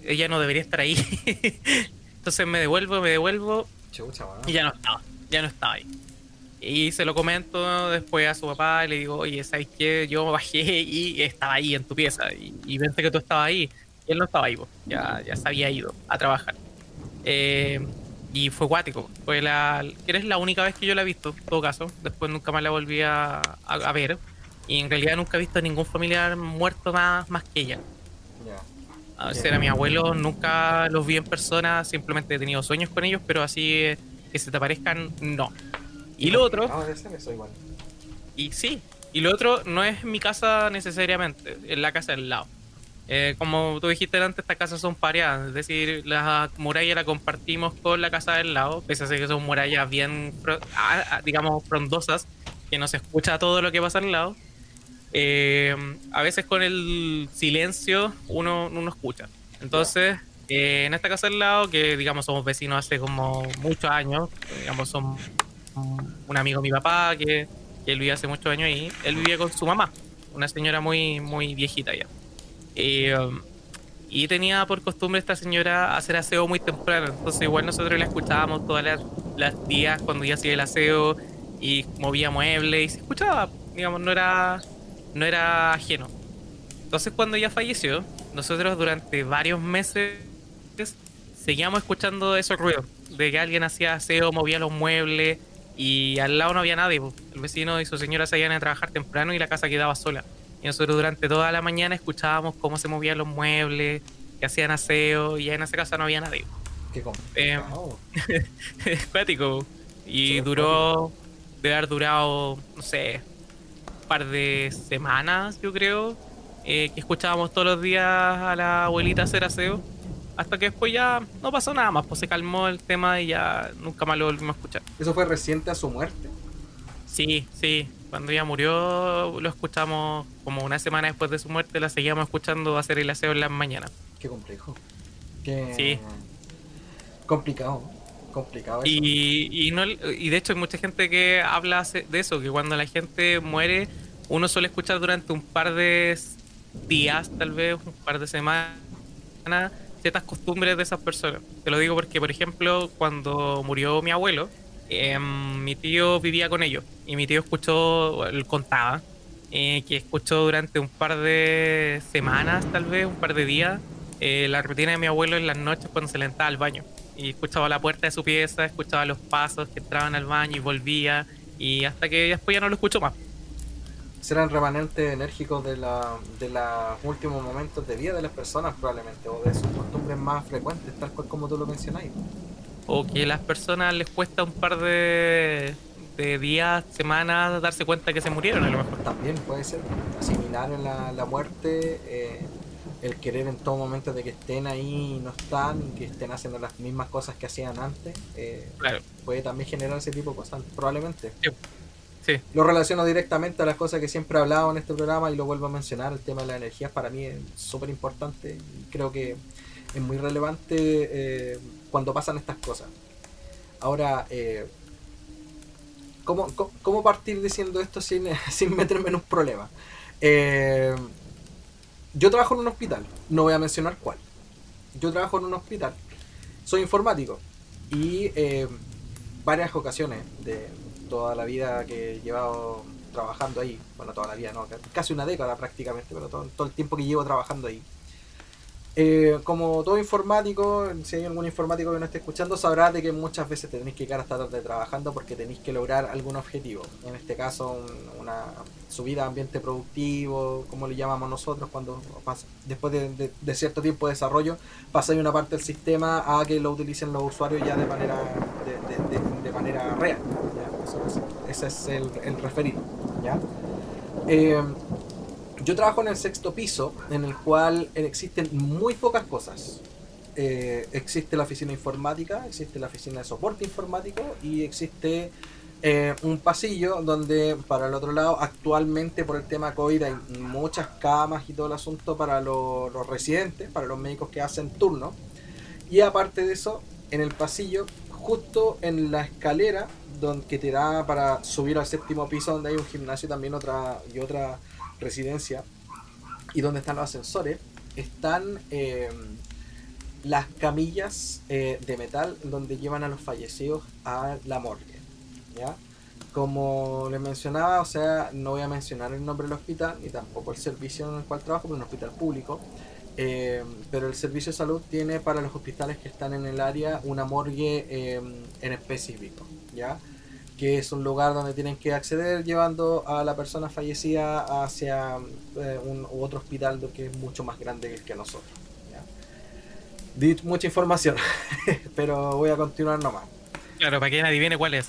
ella no debería estar ahí. entonces me devuelvo, me devuelvo Chucha. Y ya no estaba, ya no estaba ahí. Y se lo comento después a su papá y le digo, oye, ¿sabes qué? Yo bajé y estaba ahí en tu pieza y, y vente que tú estabas ahí. Y él no estaba ahí, po. ya, ya se había ido a trabajar. Eh, y fue guático. Fue la, eres la única vez que yo la he visto, en todo caso. Después nunca más la volví a, a- a ver. Y en realidad nunca he visto a ningún familiar muerto más, más que ella. Ya. A veces era mi abuelo, nunca los vi en persona, simplemente he tenido sueños con ellos, pero así eh, que se te aparezcan, no. Y lo otro, No, debe ser eso igual. y sí, y lo otro no es mi casa necesariamente, es la casa del lado. Eh, como tú dijiste antes, estas casas son pareadas, es decir, la muralla la compartimos con la casa del lado, pese a ser que son murallas bien, digamos, frondosas, que no se escucha todo lo que pasa al lado. Eh, a veces con el silencio uno, uno escucha. Entonces, eh, en esta casa del lado, que digamos somos vecinos hace como muchos años, digamos, son un amigo de mi papá que, que él vivía hace muchos años ahí, él vivía con su mamá, una señora muy, muy viejita ya. Eh, um, y tenía por costumbre esta señora hacer aseo muy temprano, entonces igual nosotros la escuchábamos todas las, las días cuando ella hacía el aseo y movía muebles y se escuchaba, digamos, no era, no era ajeno. Entonces cuando ella falleció, nosotros durante varios meses seguíamos escuchando esos ruidos, de que alguien hacía aseo, movía los muebles y al lado no había nadie. El vecino y su señora se iban a trabajar temprano y la casa quedaba sola. Y nosotros durante toda la mañana escuchábamos cómo se movían los muebles, que hacían aseo y en esa casa no había nadie. Qué Eh, complicado. Cuático. Y duró, debe haber durado, no sé, un par de semanas, yo creo, eh, que escuchábamos todos los días a la abuelita hacer aseo. Hasta que después ya no pasó nada más, pues se calmó el tema y ya nunca más lo volvimos a escuchar. Eso fue reciente a su muerte. Sí, sí, cuando ella murió lo escuchamos como una semana después de su muerte, la seguíamos escuchando hacer el aseo en las mañanas. Qué complejo. Qué Sí. complicado. Complicado eso. Y, y, no, y de hecho hay mucha gente que habla de eso, que cuando la gente muere, uno suele escuchar durante un par de días, tal vez, un par de semanas, ciertas costumbres de esas personas. Te lo digo porque, por ejemplo, cuando murió mi abuelo, em, mi tío vivía con ellos y mi tío escuchó, él contaba, eh, que escuchó durante un par de semanas, tal vez, un par de días, eh, la rutina de mi abuelo en las noches cuando se levantaba al baño. Y escuchaba la puerta de su pieza, escuchaba los pasos que entraban al baño y volvía. Y hasta que después ya no lo escucho más. Serán remanentes enérgicos de, de los últimos momentos de vida de las personas, probablemente, o de sus costumbres más frecuentes, tal cual como tú lo mencionáis. O que a las personas les cuesta un par de, de días, semanas darse cuenta que se murieron a lo mejor. También puede ser asimilar en la, la muerte, eh, el querer en todo momento de que estén ahí y no están, y que estén haciendo las mismas cosas que hacían antes, eh, Claro, puede también generar ese tipo de cosas, probablemente. sí. Lo relaciono directamente a las cosas que siempre he hablado en este programa y lo vuelvo a mencionar, el tema de las energías para mí es súper importante y creo que es muy relevante eh, cuando pasan estas cosas. Ahora, eh, ¿cómo, cómo, partir diciendo esto sin, sin meterme en un problema? Eh, yo trabajo en un hospital, no voy a mencionar cuál. Yo trabajo en un hospital, soy informático y eh, varias ocasiones de toda la vida que he llevado trabajando ahí, bueno, toda la vida, no, casi una década prácticamente, pero todo, todo el tiempo que llevo trabajando ahí. Eh, como todo informático, si hay algún informático que no esté escuchando, sabrá de que muchas veces tenéis que quedar hasta tarde trabajando porque tenéis que lograr algún objetivo. En este caso, un- una subida a ambiente productivo, como le llamamos nosotros, cuando después de, cierto tiempo de desarrollo, pasáis una parte del sistema a que lo utilicen los usuarios ya de manera, de, manera real. ese es el, el referido. ¿ya? Eh, yo trabajo en el sexto piso, en el cual existen muy pocas cosas. Eh, existe la oficina informática, existe la oficina de soporte informático y existe eh, un pasillo donde para el otro lado actualmente por el tema COVID hay muchas camas y todo el asunto para lo- los residentes, para los médicos que hacen turno. Y aparte de eso, en el pasillo, justo en la escalera donde, que te da para subir al séptimo piso donde hay un gimnasio también otra y otra residencia y donde están los ascensores, están eh, las camillas eh, de metal donde llevan a los fallecidos a la morgue. ¿ya? Como les mencionaba, o sea, no voy a mencionar el nombre del hospital ni tampoco el servicio en el cual trabajo, porque es un hospital público. eh, pero el servicio de salud tiene para los hospitales que están en el área una morgue eh, en específico, ¿ya? Que es un lugar donde tienen que acceder llevando a la persona fallecida hacia eh, un u otro hospital que es mucho más grande que el que nosotros. ¿ya? Di mucha información, pero voy a continuar nomás. Claro, para que nadie adivine cuál es.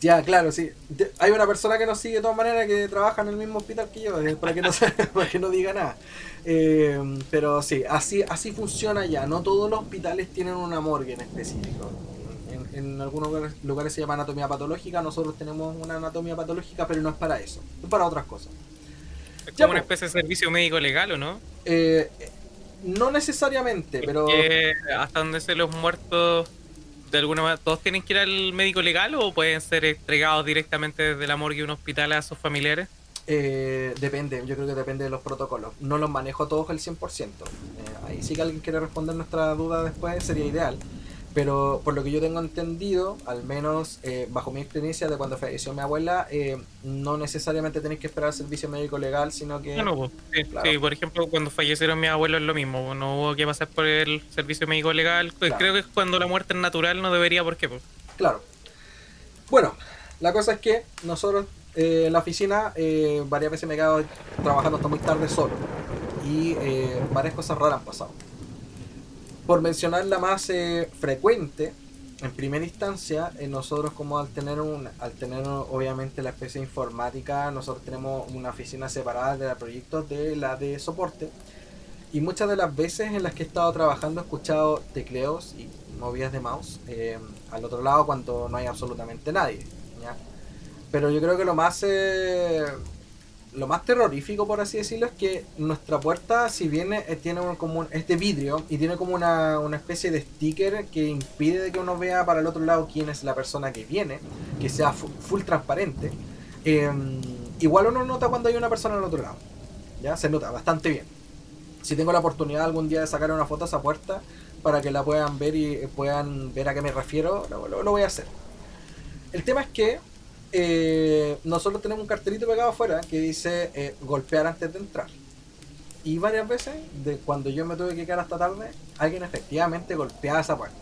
Ya, claro, sí. De- hay una persona que nos sigue de todas maneras que trabaja en el mismo hospital que yo, eh, para que no, para que no diga nada. Eh, pero sí, así, así funciona ya. No todos los hospitales tienen una morgue en específico. En, algunos lugares, lugares se llama anatomía patológica, nosotros tenemos una anatomía patológica, pero no es para eso, es para otras cosas. Es Ya, como una po. especie de servicio médico legal, ¿o no? Eh, no necesariamente, pero... Que hasta donde se los muertos, de alguna manera, ¿todos tienen que ir al médico legal o pueden ser entregados directamente desde la morgue de un hospital a sus familiares? Eh, depende, yo creo que depende de los protocolos. No los manejo todos al 100%. Eh, ahí sí que alguien quiere responder nuestra duda después, sería ideal. Pero por lo que yo tengo entendido, al menos eh, bajo mi experiencia de cuando falleció mi abuela, eh, no necesariamente tenéis que esperar el servicio médico legal, sino que... No, no, pues, sí, Claro. sí, por ejemplo, cuando fallecieron mis abuelos es lo mismo, pues, no hubo que pasar por el servicio médico legal. Pues Claro. Creo que cuando la muerte es natural no debería, ¿por qué? Pues, Claro. Bueno, la cosa es que nosotros eh, en la oficina eh, varias veces me he quedado trabajando hasta muy tarde solo. Y eh, varias cosas raras han pasado. Por mencionar la más eh, frecuente, en primera instancia, eh, nosotros como al tener un, al tener obviamente la especie informática, nosotros tenemos una oficina separada de proyectos de la de soporte. Y muchas de las veces en las que he estado trabajando he escuchado tecleos y movidas de mouse eh, al otro lado cuando no hay absolutamente nadie. Pero yo creo que lo más eh, lo más terrorífico, por así decirlo, es que nuestra puerta, si bien tiene un- como un- es de vidrio y tiene como una, una especie de sticker que impide de que uno vea para el otro lado quién es la persona que viene, que sea fu- full transparente, eh, igual uno nota cuando hay una persona al otro lado. Ya se nota bastante bien. Si tengo la oportunidad algún día de sacar una foto a esa puerta para que la puedan ver y eh, puedan ver a qué me refiero, lo- lo voy a hacer. El tema es que eh, nosotros tenemos un cartelito pegado afuera que dice eh, golpear antes de entrar. Y varias veces, de cuando yo me tuve que quedar hasta tarde, alguien efectivamente golpeaba esa puerta.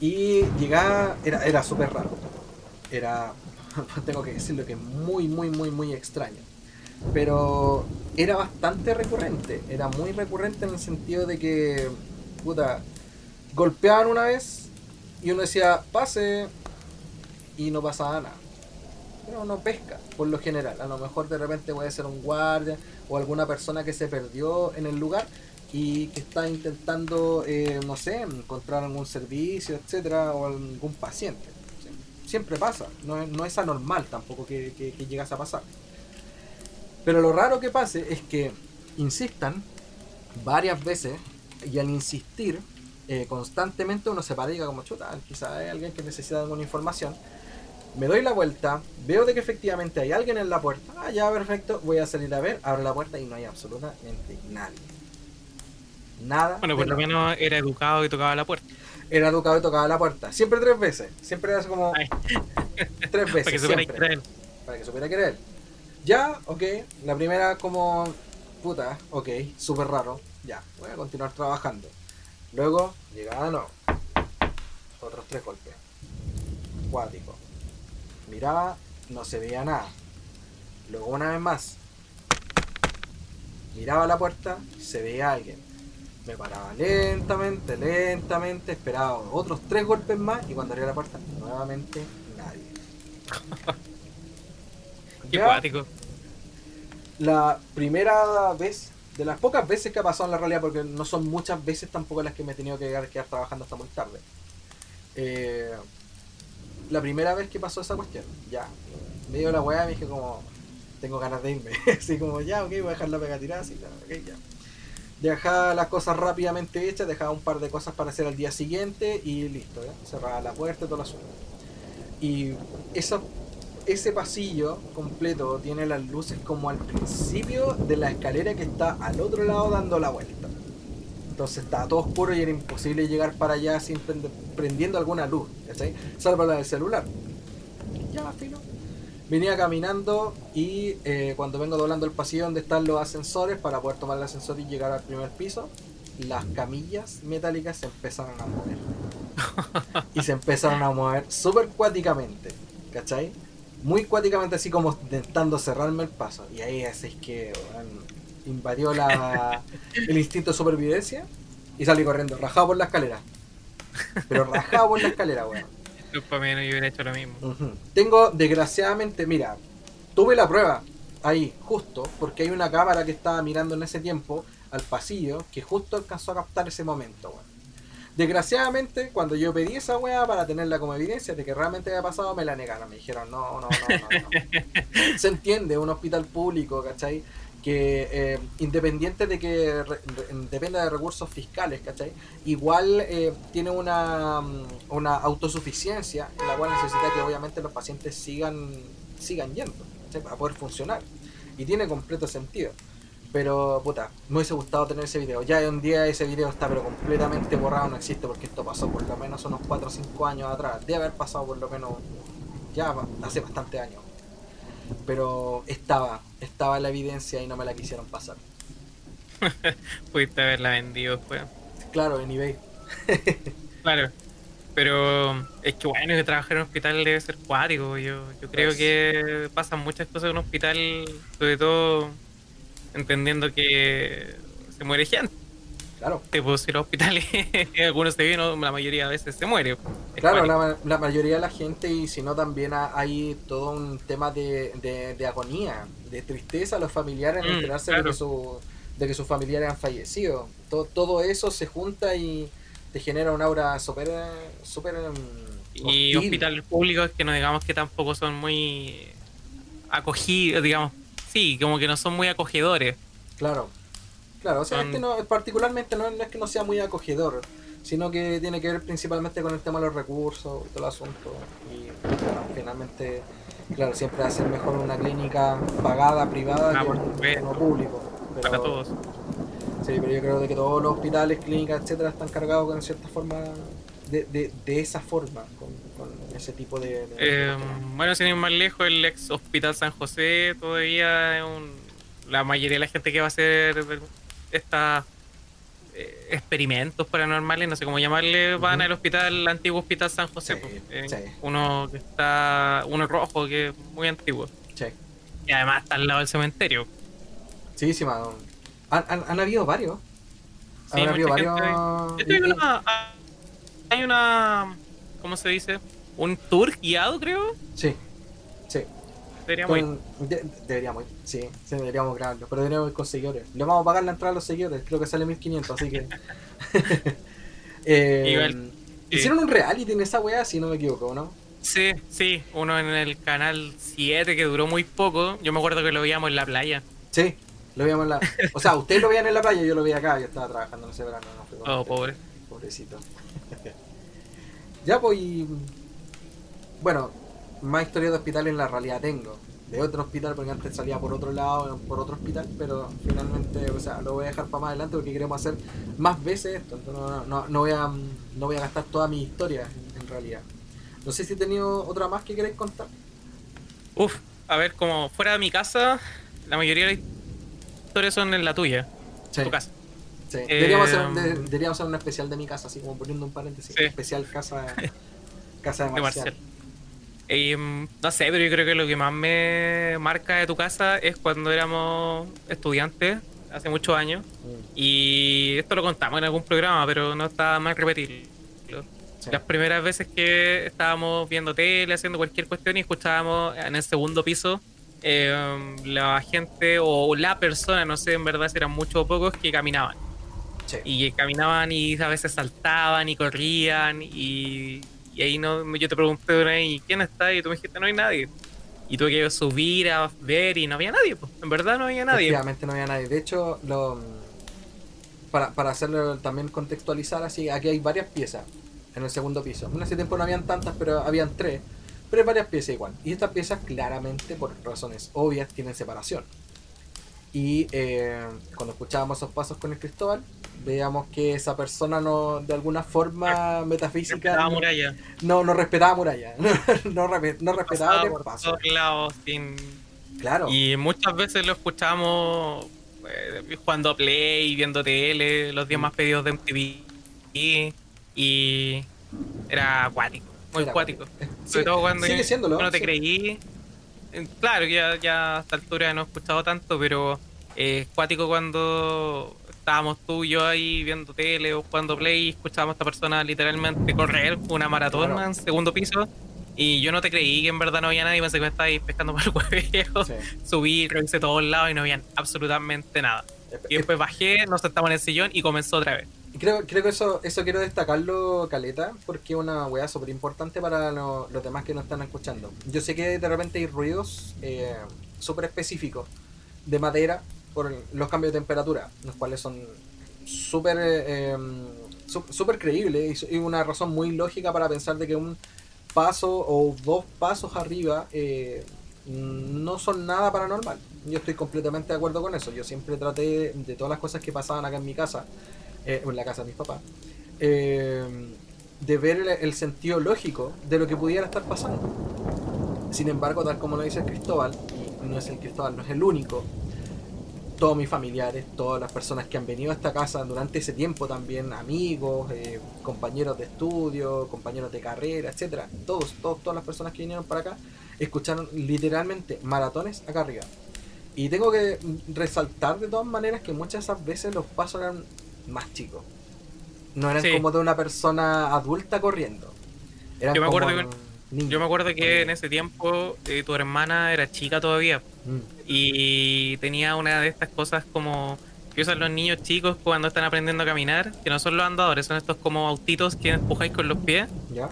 Y llegaba, era, era súper raro. Era, tengo que decirlo que muy, muy, muy, muy extraño. Pero era bastante recurrente. Era muy recurrente en el sentido de que, puta, golpeaban una vez y uno decía, pase, y no pasaba nada. Pero no pesca, por lo general. A lo mejor de repente puede ser un guardia o alguna persona que se perdió en el lugar y que está intentando, eh, no sé, encontrar algún servicio, etcétera, o algún paciente. Sie- Siempre pasa, no no es anormal tampoco que, llegase a pasar. Pero lo raro que pase es que insistan varias veces y al insistir eh, constantemente uno se para como chuta, quizás hay alguien que necesita alguna información. Me doy la vuelta, veo de que efectivamente hay alguien en la puerta. Ah, ya, perfecto, voy a salir a ver, abro la puerta y no hay absolutamente nadie. Nada. bueno, por lo menos era educado y tocaba la puerta. Era educado y tocaba la puerta. Siempre tres veces. Siempre era como Ay. tres veces. Para que se fuera a siempre. creer. para que supiera él. Ya, ok. La primera como, puta, ok, súper raro. Ya, voy a continuar trabajando. Luego, llegaba no. Otros tres golpes. Cuático. Miraba, no se veía nada. Luego una vez más. Miraba la puerta, se veía alguien. Me paraba lentamente, lentamente, esperaba otros tres golpes más y cuando abría la puerta, nuevamente nadie. Qué cuático. la primera vez, de las pocas veces que ha pasado en la realidad, porque no son muchas veces tampoco las que me he tenido que quedar, quedar trabajando hasta muy tarde. eh, la primera vez que pasó esa cuestión, ya, me dio la weá y me dije como, tengo ganas de irme. así como, ya, ok, voy a dejar la pega tirada, así, ok, ya. Dejaba las cosas rápidamente hechas, dejaba un par de cosas para hacer al día siguiente y listo, ¿ya? cerraba la puerta y todo el asunto. Y esa ese pasillo completo tiene las luces como al principio de la escalera que está al otro lado dando la vuelta. Entonces estaba todo oscuro y era imposible llegar para allá sin prende- prendiendo alguna luz, ¿cachai? Salvo la del celular. Ya, fino. Venía caminando y eh, cuando vengo doblando el pasillo donde están los ascensores para poder tomar el ascensor y llegar al primer piso, las camillas metálicas se empezaron a mover. y se empezaron a mover súper cuáticamente, ¿cachai? Muy cuáticamente, así como intentando cerrarme el paso. Y ahí así es que invadió la, el instinto de supervivencia y salí corriendo, rajado por la escalera. Pero rajado por la escalera, weón. Mí no yo hubiera hecho lo mismo. Tengo, desgraciadamente, mira, tuve la prueba ahí, justo, porque hay una cámara que estaba mirando en ese tiempo al pasillo que justo alcanzó a captar ese momento, weón. Desgraciadamente, cuando yo pedí esa weá para tenerla como evidencia de que realmente había pasado, me la negaron. Me dijeron, no, no, no, no. no. Se entiende, un hospital público, ¿cachai? Eh, independiente de que dependa de recursos fiscales. Igual eh, tiene una, mm, una autosuficiencia en la cual necesita que obviamente los pacientes sigan, sigan yendo. Para poder funcionar. Y tiene completo sentido. Pero, puta, me hubiese gustado tener ese video. Ya un día ese video está pero completamente borrado, no existe porque esto pasó por lo menos unos 4 o 5 años atrás. Debe haber pasado por lo menos ya hace bastante años. Pero estaba, estaba la evidencia y no me la quisieron pasar. Pudiste haberla vendido después. Claro, en eBay. Claro. Pero es que bueno, que trabajar en un hospital debe ser cuático. Yo, yo creo Pues- que pasan muchas cosas en un hospital, sobre todo entendiendo que se muere gente. Claro. Pues si los hospitales, algunos se viven, la mayoría de veces se muere. Claro, la, ma- la mayoría de la gente, y si no, también ha- hay todo un tema de, de, de agonía, de tristeza a los familiares en Mm, enterarse de, que su, de que sus familiares han fallecido. Todo, todo eso se junta y te genera un aura súper. súper em, Y hospitales públicos que no digamos que tampoco son muy acogidos, digamos. Sí, como que no son muy acogedores. Claro, claro, o sea, Son- este no, particularmente no, no es que no sea muy acogedor, sino que tiene que ver principalmente con el tema de los recursos y todo el asunto. Y bueno, finalmente, claro, siempre va a ser mejor una clínica pagada, privada, Ah, que uno público. Pero, Para todos. Sí, pero yo creo de que todos los hospitales, clínicas, etcétera, están cargados con cierta forma, de, de, de esa forma, con, con ese tipo de. de- Eh, bueno, sin ir más lejos, el ex Hospital San José todavía es un, la mayoría de la gente que va a hacer estos experimentos paranormales, no sé cómo llamarle, van al hospital, el antiguo Hospital San José. Sí, pues, eh, sí. Uno que está, uno rojo, que es muy antiguo. Sí, Y además está al lado del cementerio. sí, sí, mano. Han, han, han habido varios. Sí, han habido varios. Hay una, hay una, ¿cómo se dice? Un tour guiado, creo. Sí. Deberíamos ir. De- deberíamos ir, sí, sí, deberíamos grabarlo, pero deberíamos ir con seguidores. Le vamos a pagar la entrada a los seguidores, creo que sale 1500, así que. Eh, Igual, Hicieron un reality en esa weá, si no me equivoco, ¿no? Sí, sí, uno en el canal 7 que duró muy poco. Yo me acuerdo que lo veíamos en la playa. Sí, lo veíamos en la. O sea, ustedes lo veían en la playa, yo lo vi acá, yo estaba trabajando en ese verano, no Oh, pobre. Pobrecito. ya, pues. y- Bueno, más historias de hospital en la realidad tengo. De otro hospital, porque antes salía por otro lado, por otro hospital, pero finalmente, o sea, lo voy a dejar para más adelante porque queremos hacer más veces esto. Entonces no, no, no voy, a, no voy a gastar toda mi historia en, en realidad. No sé si he tenido otra más que queréis contar. Uf, a ver, como fuera de mi casa, la mayoría de las historias son en la tuya, Sí, tu casa. sí. Deberíamos, hacer, Em, de- deberíamos hacer una especial de mi casa, así como poniendo un paréntesis. Sí. Especial casa, casa de de Marcial. Marcial. Em, no sé, pero yo creo que lo que más me marca de tu casa es cuando éramos estudiantes, hace muchos años. Mm, Y esto lo contamos en algún programa, pero no está mal repetirlo. sí. Las primeras veces que estábamos viendo tele, haciendo cualquier cuestión y escuchábamos en el segundo piso eh, la gente o la persona, no sé en verdad si eran muchos o pocos, que caminaban. Sí. Y caminaban y a veces saltaban y corrían y, y ahí no, yo te pregunté una vez, ¿y quién está? Y tú me dijiste, no hay nadie. Y tuve que subir a ver y no había nadie, pues. En verdad no había nadie. Efectivamente no había nadie. De hecho, lo, para, para hacerlo también contextualizar así, aquí hay varias piezas en el segundo piso. En ese tiempo no habían tantas, pero habían tres. Pero hay varias piezas igual. Y estas piezas claramente, por razones obvias, tienen separación. Y eh, cuando escuchábamos esos pasos con el Cristóbal, Veíamos que esa persona no, de alguna forma metafísica, Respetaba no, muralla. no, no respetaba muralla, no, re- no respetaba el espacio. sin... Claro, Y muchas veces lo escuchamos eh, jugando a Play, viendo tele, los días más pedidos de MTV. Y era acuático, muy Era acuático. acuático. Sobre Sí, todo cuando sigue siéndolo, no te sí. creí. Eh, Claro, ya, ya a esta altura no he escuchado tanto, pero eh, es cuático cuando estábamos tú y yo ahí viendo tele o jugando play y escuchábamos a esta persona literalmente correr una maratón Claro. en segundo piso y yo no te creí que en verdad no había nadie, pensé que me estabas pescando por el hueveo. Sí. Subí, revisé todos lados y no había absolutamente nada. Y después bajé, nos sentamos en el sillón y comenzó otra vez. Creo, creo que eso, eso quiero destacarlo, Caleta, porque es una weá súper importante para lo- los demás que nos están escuchando. Yo sé que de repente hay ruidos eh, súper específicos de madera por los cambios de temperatura, los cuales son súper eh, em, sú- súper creíbles y una razón muy lógica para pensar de que un paso o dos pasos arriba eh, no son nada paranormal. Yo estoy completamente de acuerdo con eso. Yo siempre traté de todas las cosas que pasaban acá en mi casa, eh, o en la casa de mis papás, eh, de ver el, sentido lógico de lo que pudiera estar pasando. Sin embargo, tal como lo dice Cristóbal, y no es el Cristóbal, no es el único, todos mis familiares, todas las personas que han venido a esta casa durante ese tiempo también, amigos, eh, compañeros de estudio, compañeros de carrera, etcétera, todos, todos, todas las personas que vinieron para acá, escucharon literalmente maratones acá arriba. Y tengo que resaltar de todas maneras que muchas de esas veces los pasos eran más chicos. No eran Sí. como de una persona adulta corriendo. Eran Yo me acuerdo como niños. Yo me acuerdo que en ese tiempo eh, tu hermana era chica todavía Mm, y tenía una de estas cosas como que usan los niños chicos cuando están aprendiendo a caminar, que no son los andadores, son estos como autitos que empujáis con los pies. ¿Ya?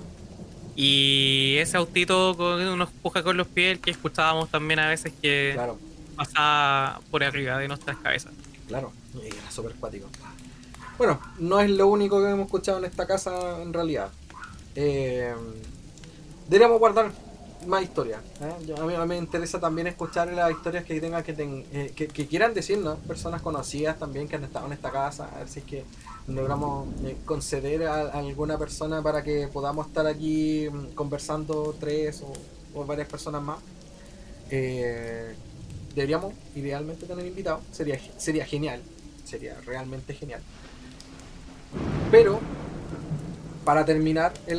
Y ese autito con uno empuja con los pies, el que escuchábamos también a veces que Claro, pasaba por arriba de nuestras cabezas. claro. Y era súper cuático. Bueno, no es lo único que hemos escuchado en esta casa en realidad. Eh, deberíamos guardar más historias. ¿eh? A, mí, me interesa también escuchar las historias que tengan que, ten- eh, que, quieran decirnos, personas conocidas también que han estado en esta casa, a ver si es que logramos eh, conceder a, alguna persona para que podamos estar aquí mm, conversando tres o, o varias personas más. Deberíamos idealmente tener invitados, sería, sería genial, sería realmente genial. Pero para terminar el,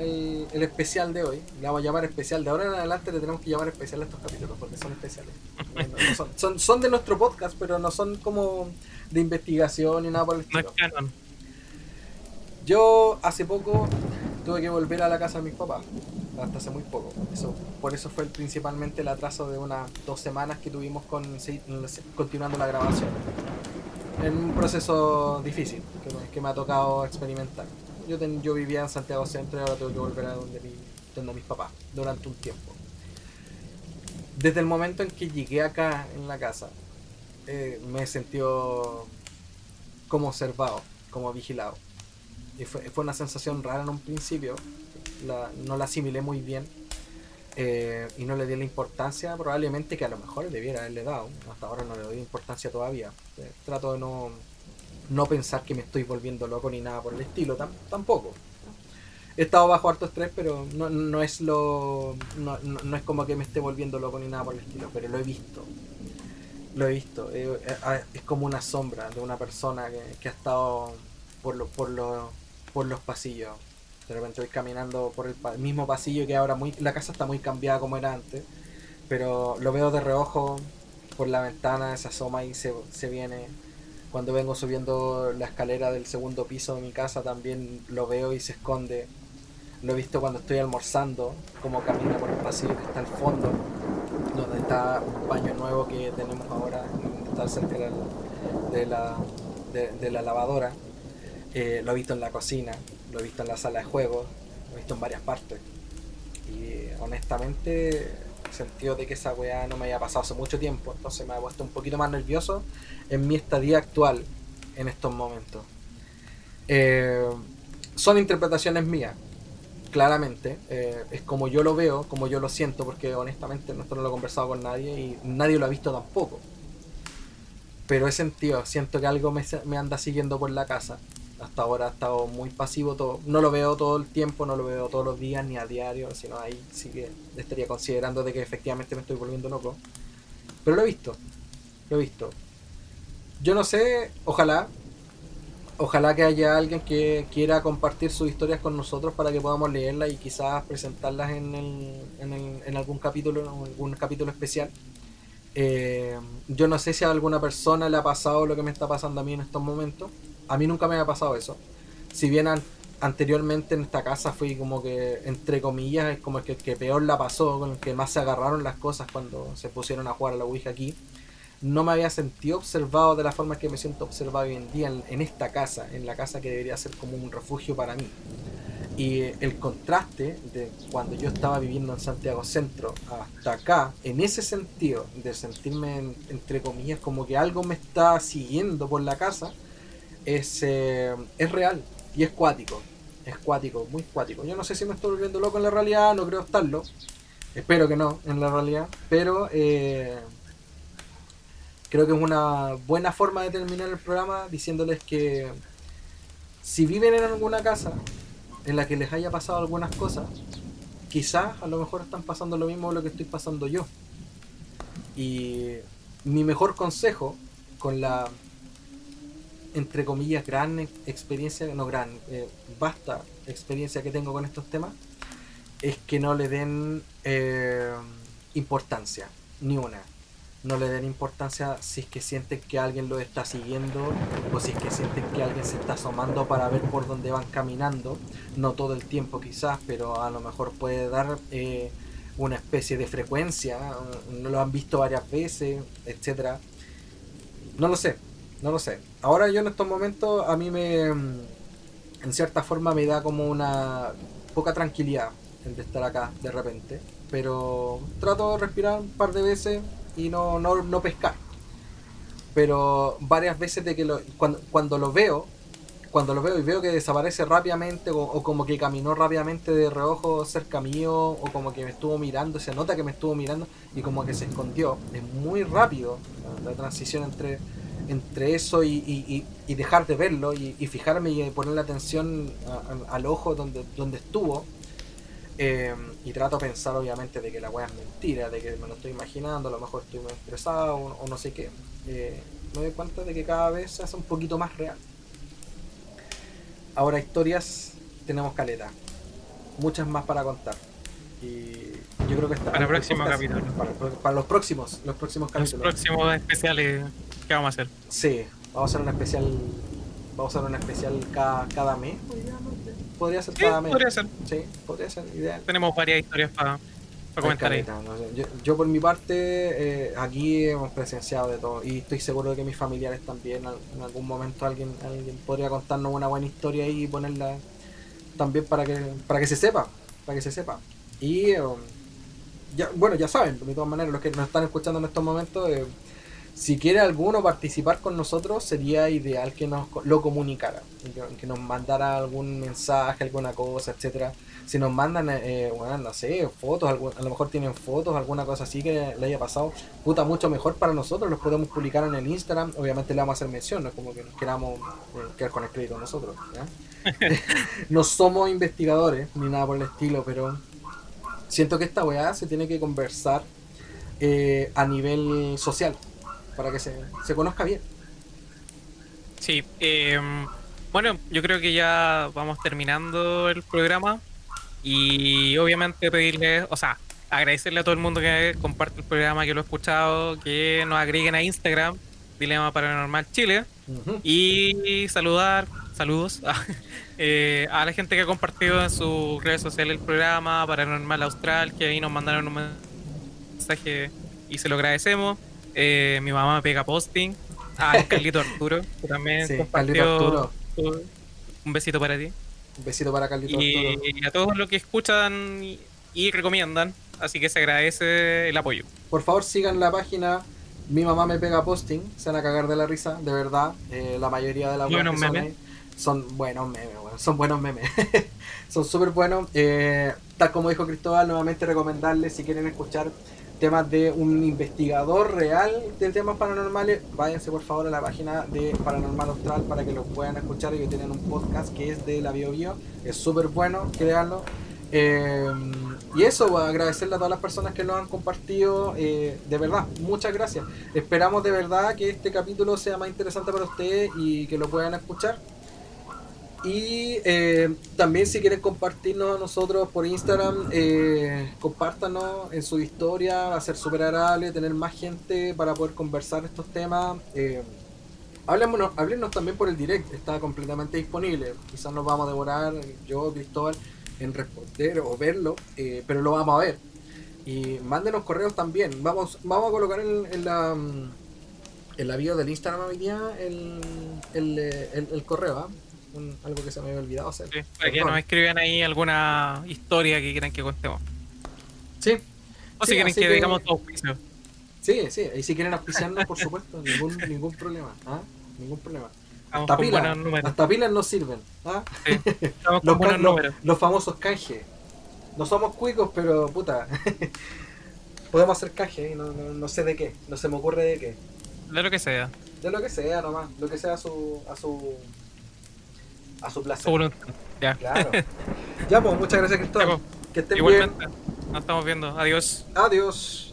el- el especial de hoy, le vamos a llamar especial. De ahora en adelante le tenemos que llamar especial a estos capítulos porque son especiales. No- no- no son, son, son de nuestro podcast, pero no son como de investigación ni nada por el No es estilo. canon. Yo hace poco tuve que volver a la casa de mis papás, hasta hace muy poco. Eso, por eso fue principalmente el atraso de unas dos semanas que tuvimos con, continuando la grabación. En un proceso difícil que me ha tocado experimentar. Yo, yo vivía en Santiago Centro y ahora tengo que volver a donde, mi- mis papás durante un tiempo. Desde el momento en que llegué acá en la casa, eh, me sentido como observado, como vigilado. Y fue, fue una sensación rara en un principio, no la asimilé muy bien eh, y no le di la importancia probablemente que a lo mejor debiera haberle dado. Hasta ahora no le doy importancia todavía. Eh, trato de no, no pensar que me estoy volviendo loco ni nada por el estilo, tam- tampoco. He estado bajo harto estrés, pero no, no es lo no, no- es como que me esté volviendo loco ni nada por el estilo, pero lo he visto. Lo he visto. Eh, eh, es como una sombra de una persona que, ha estado por, lo- por, lo- por los pasillos. De repente voy caminando por el mismo pasillo que ahora muy la casa está muy cambiada como era antes, pero lo veo de reojo por la ventana, se asoma y se, se viene. Cuando vengo subiendo la escalera del segundo piso de mi casa también lo veo y se esconde. Lo he visto cuando estoy almorzando, como camina por el pasillo que está al fondo, donde está un baño nuevo que tenemos ahora, está cerca de la, de, de la lavadora. Eh, lo he visto en la cocina, lo he visto en la sala de juegos, lo he visto en varias partes. Y honestamente, sentido de que esa weá no me había pasado hace mucho tiempo, entonces me ha puesto un poquito más nervioso en mi estadía actual en estos momentos. Eh, son interpretaciones mías, claramente. eh, es como yo lo veo, como yo lo siento, porque honestamente esto no lo he conversado con nadie y nadie lo ha visto tampoco. pero he sentido, siento que algo me, me anda siguiendo por la casa. Hasta ahora ha estado muy pasivo todo. No lo veo todo el tiempo, no lo veo todos los días ni a diario, sino ahí sí que estaría considerando de que efectivamente me estoy volviendo loco. Pero lo he visto, lo he visto. Yo no sé, ojalá, ojalá que haya alguien que quiera compartir sus historias con nosotros para que podamos leerlas y quizás presentarlas en, el, en, el, en algún capítulo, en algún capítulo especial. Eh, yo no sé si a alguna persona le ha pasado lo que me está pasando a mí en estos momentos. A mí nunca me ha pasado eso. Si bien anteriormente en esta casa fui como que, entre comillas, es como el que, que, peor la pasó, con el que más se agarraron las cosas cuando se pusieron a jugar a la Ouija aquí. No me había sentido observado de la forma que me siento observado hoy en día en, en esta casa, en la casa que debería ser como un refugio para mí. Y el contraste de cuando yo estaba viviendo en Santiago Centro hasta acá, en ese sentido, de sentirme, entre comillas, como que algo me está siguiendo por la casa, es, eh, es real y es cuático. Es cuático, muy cuático. Yo no sé si me estoy volviendo loco en la realidad, no creo estarlo. Espero que no, en la realidad. Pero eh, creo que es una buena forma de terminar el programa diciéndoles que si viven en alguna casa en la que les haya pasado algunas cosas, quizás a lo mejor están pasando lo mismo lo que estoy pasando yo. Y mi mejor consejo con la, entre comillas, gran experiencia, no gran, eh, vasta experiencia que tengo con estos temas, es que no le den eh, importancia, ni una no le den importancia si es que sienten que alguien lo está siguiendo o si es que sienten que alguien se está asomando para ver por dónde van caminando. No todo el tiempo quizás, pero a lo mejor puede dar eh, una especie de frecuencia. Lo han visto varias veces, etcétera. No lo sé, no lo sé. Ahora yo en estos momentos a mí me, en cierta forma me da como una poca tranquilidad el de estar acá de repente. Pero trato de respirar un par de veces y no, no, no pescar. Pero varias veces de que lo, cuando, cuando lo veo, cuando lo veo y veo que desaparece rápidamente o, como que caminó rápidamente de reojo cerca mío o como que me estuvo mirando, se nota que me estuvo mirando y como que se escondió. Es muy rápido la, transición entre, entre eso y, dejar de verlo y, fijarme y poner la atención al ojo donde, donde estuvo eh, y trato de pensar obviamente de que la weá es mentira, de que me lo estoy imaginando, a lo mejor estoy muy estresado o, no sé qué. Eh, me doy cuenta de que cada vez se hace un poquito más real. Ahora historias tenemos caleta. Muchas más para contar. Y yo creo que está. Para el próximo capítulo. Para, los próximos, los próximos capítulos. Los próximos especiales que vamos a hacer. Sí, vamos a hacer un especial. Vamos a hacer un especial cada, cada mes, podría ser cada mes. Podría ser. Sí, podría ser ideal. Tenemos varias historias para comentar ahí. yo, por mi parte, eh, aquí hemos presenciado de todo y estoy seguro de que mis familiares también, en algún momento alguien, alguien podría contarnos una buena historia y ponerla también para que, para que se sepa, para que se sepa. Y um, ya, bueno, ya saben, de todas maneras, los que nos están escuchando en estos momentos, eh, si quiere alguno participar con nosotros, sería ideal que nos lo comunicara, que, nos mandara algún mensaje, alguna cosa, etcétera. Si nos mandan, eh, bueno, no sé, fotos, a lo mejor tienen fotos, alguna cosa así que le haya pasado, puta, mucho mejor para nosotros, los podemos publicar en el Instagram, obviamente le vamos a hacer mención, no es como que nos queramos eh, quedar con el crédito nosotros. no somos investigadores ni nada por el estilo, pero siento que esta weá se tiene que conversar eh, a nivel social para que se, conozca bien. Sí, em, bueno, yo creo que ya vamos terminando el programa y obviamente pedirle, o sea, agradecerle a todo el mundo que comparte el programa, que lo ha escuchado, que nos agreguen a Instagram, Dilema Paranormal Chile, y saludar, saludos eh, a la gente que ha compartido en sus redes sociales el programa Paranormal Austral, que ahí nos mandaron un mensaje y se lo agradecemos. Eh, mi mamá me pega posting. Ah, Carlito Arturo, que también compartió. Un besito para ti. Un besito para Carlito y, Arturo. Y a todos los que escuchan y, recomiendan. Así que se agradece el apoyo. Por favor, sigan la página. Mi mamá me pega posting. Se van a cagar de la risa, de verdad. Eh, la mayoría de las buenos memes. Son, buenos memes, son buenos memes. son súper buenos. Eh, tal como dijo Cristóbal, nuevamente recomendarles si quieren escuchar temas de un investigador real de temas paranormales, váyanse por favor a la página de Paranormal Austral para que lo puedan escuchar. Ellos tienen un podcast que es de la Bio Bio, es súper bueno, créanlo. Eh, y eso, pues, agradecerle a todas las personas que lo han compartido. eh, de verdad, muchas gracias. Esperamos de verdad que este capítulo sea más interesante para ustedes y que lo puedan escuchar. Y eh, también si quieren compartirnos a nosotros por Instagram, eh, compártanos en su historia, va a ser súper agradable tener más gente para poder conversar estos temas. Eh, háblenos, también por el direct, está completamente disponible. Quizás nos vamos a demorar, yo, Cristóbal, en responder o verlo, eh, pero lo vamos a ver. Y mándenos correos también. Vamos, vamos a colocar en, en la del Instagram hoy día el, el, eh, el- correo, ¿ah? Un- algo que se me había olvidado hacer. Sí, para que nos escriban ahí alguna historia que quieran que contemos. Sí, O Sí, si quieren que, que- digamos todo juicio. sí, sí. Y si quieren auspiciarnos, por supuesto, ningún, ningún problema. ¿ah? Ningún problema. Hasta pilas, hasta pilas nos sirven. ¿ah? Sí, estamos Los, con los- los famosos canjes. No somos cuicos, pero puta. Podemos hacer canje, ¿eh? no, no, no sé de qué. No se me ocurre de qué. De lo que sea. De lo que sea nomás. Lo que sea a su. a su. A su placer. Ya. Claro. ya, pues, muchas gracias, Cristóbal. pues, Que estén bien. Igualmente. Nos estamos viendo. Adiós. Adiós.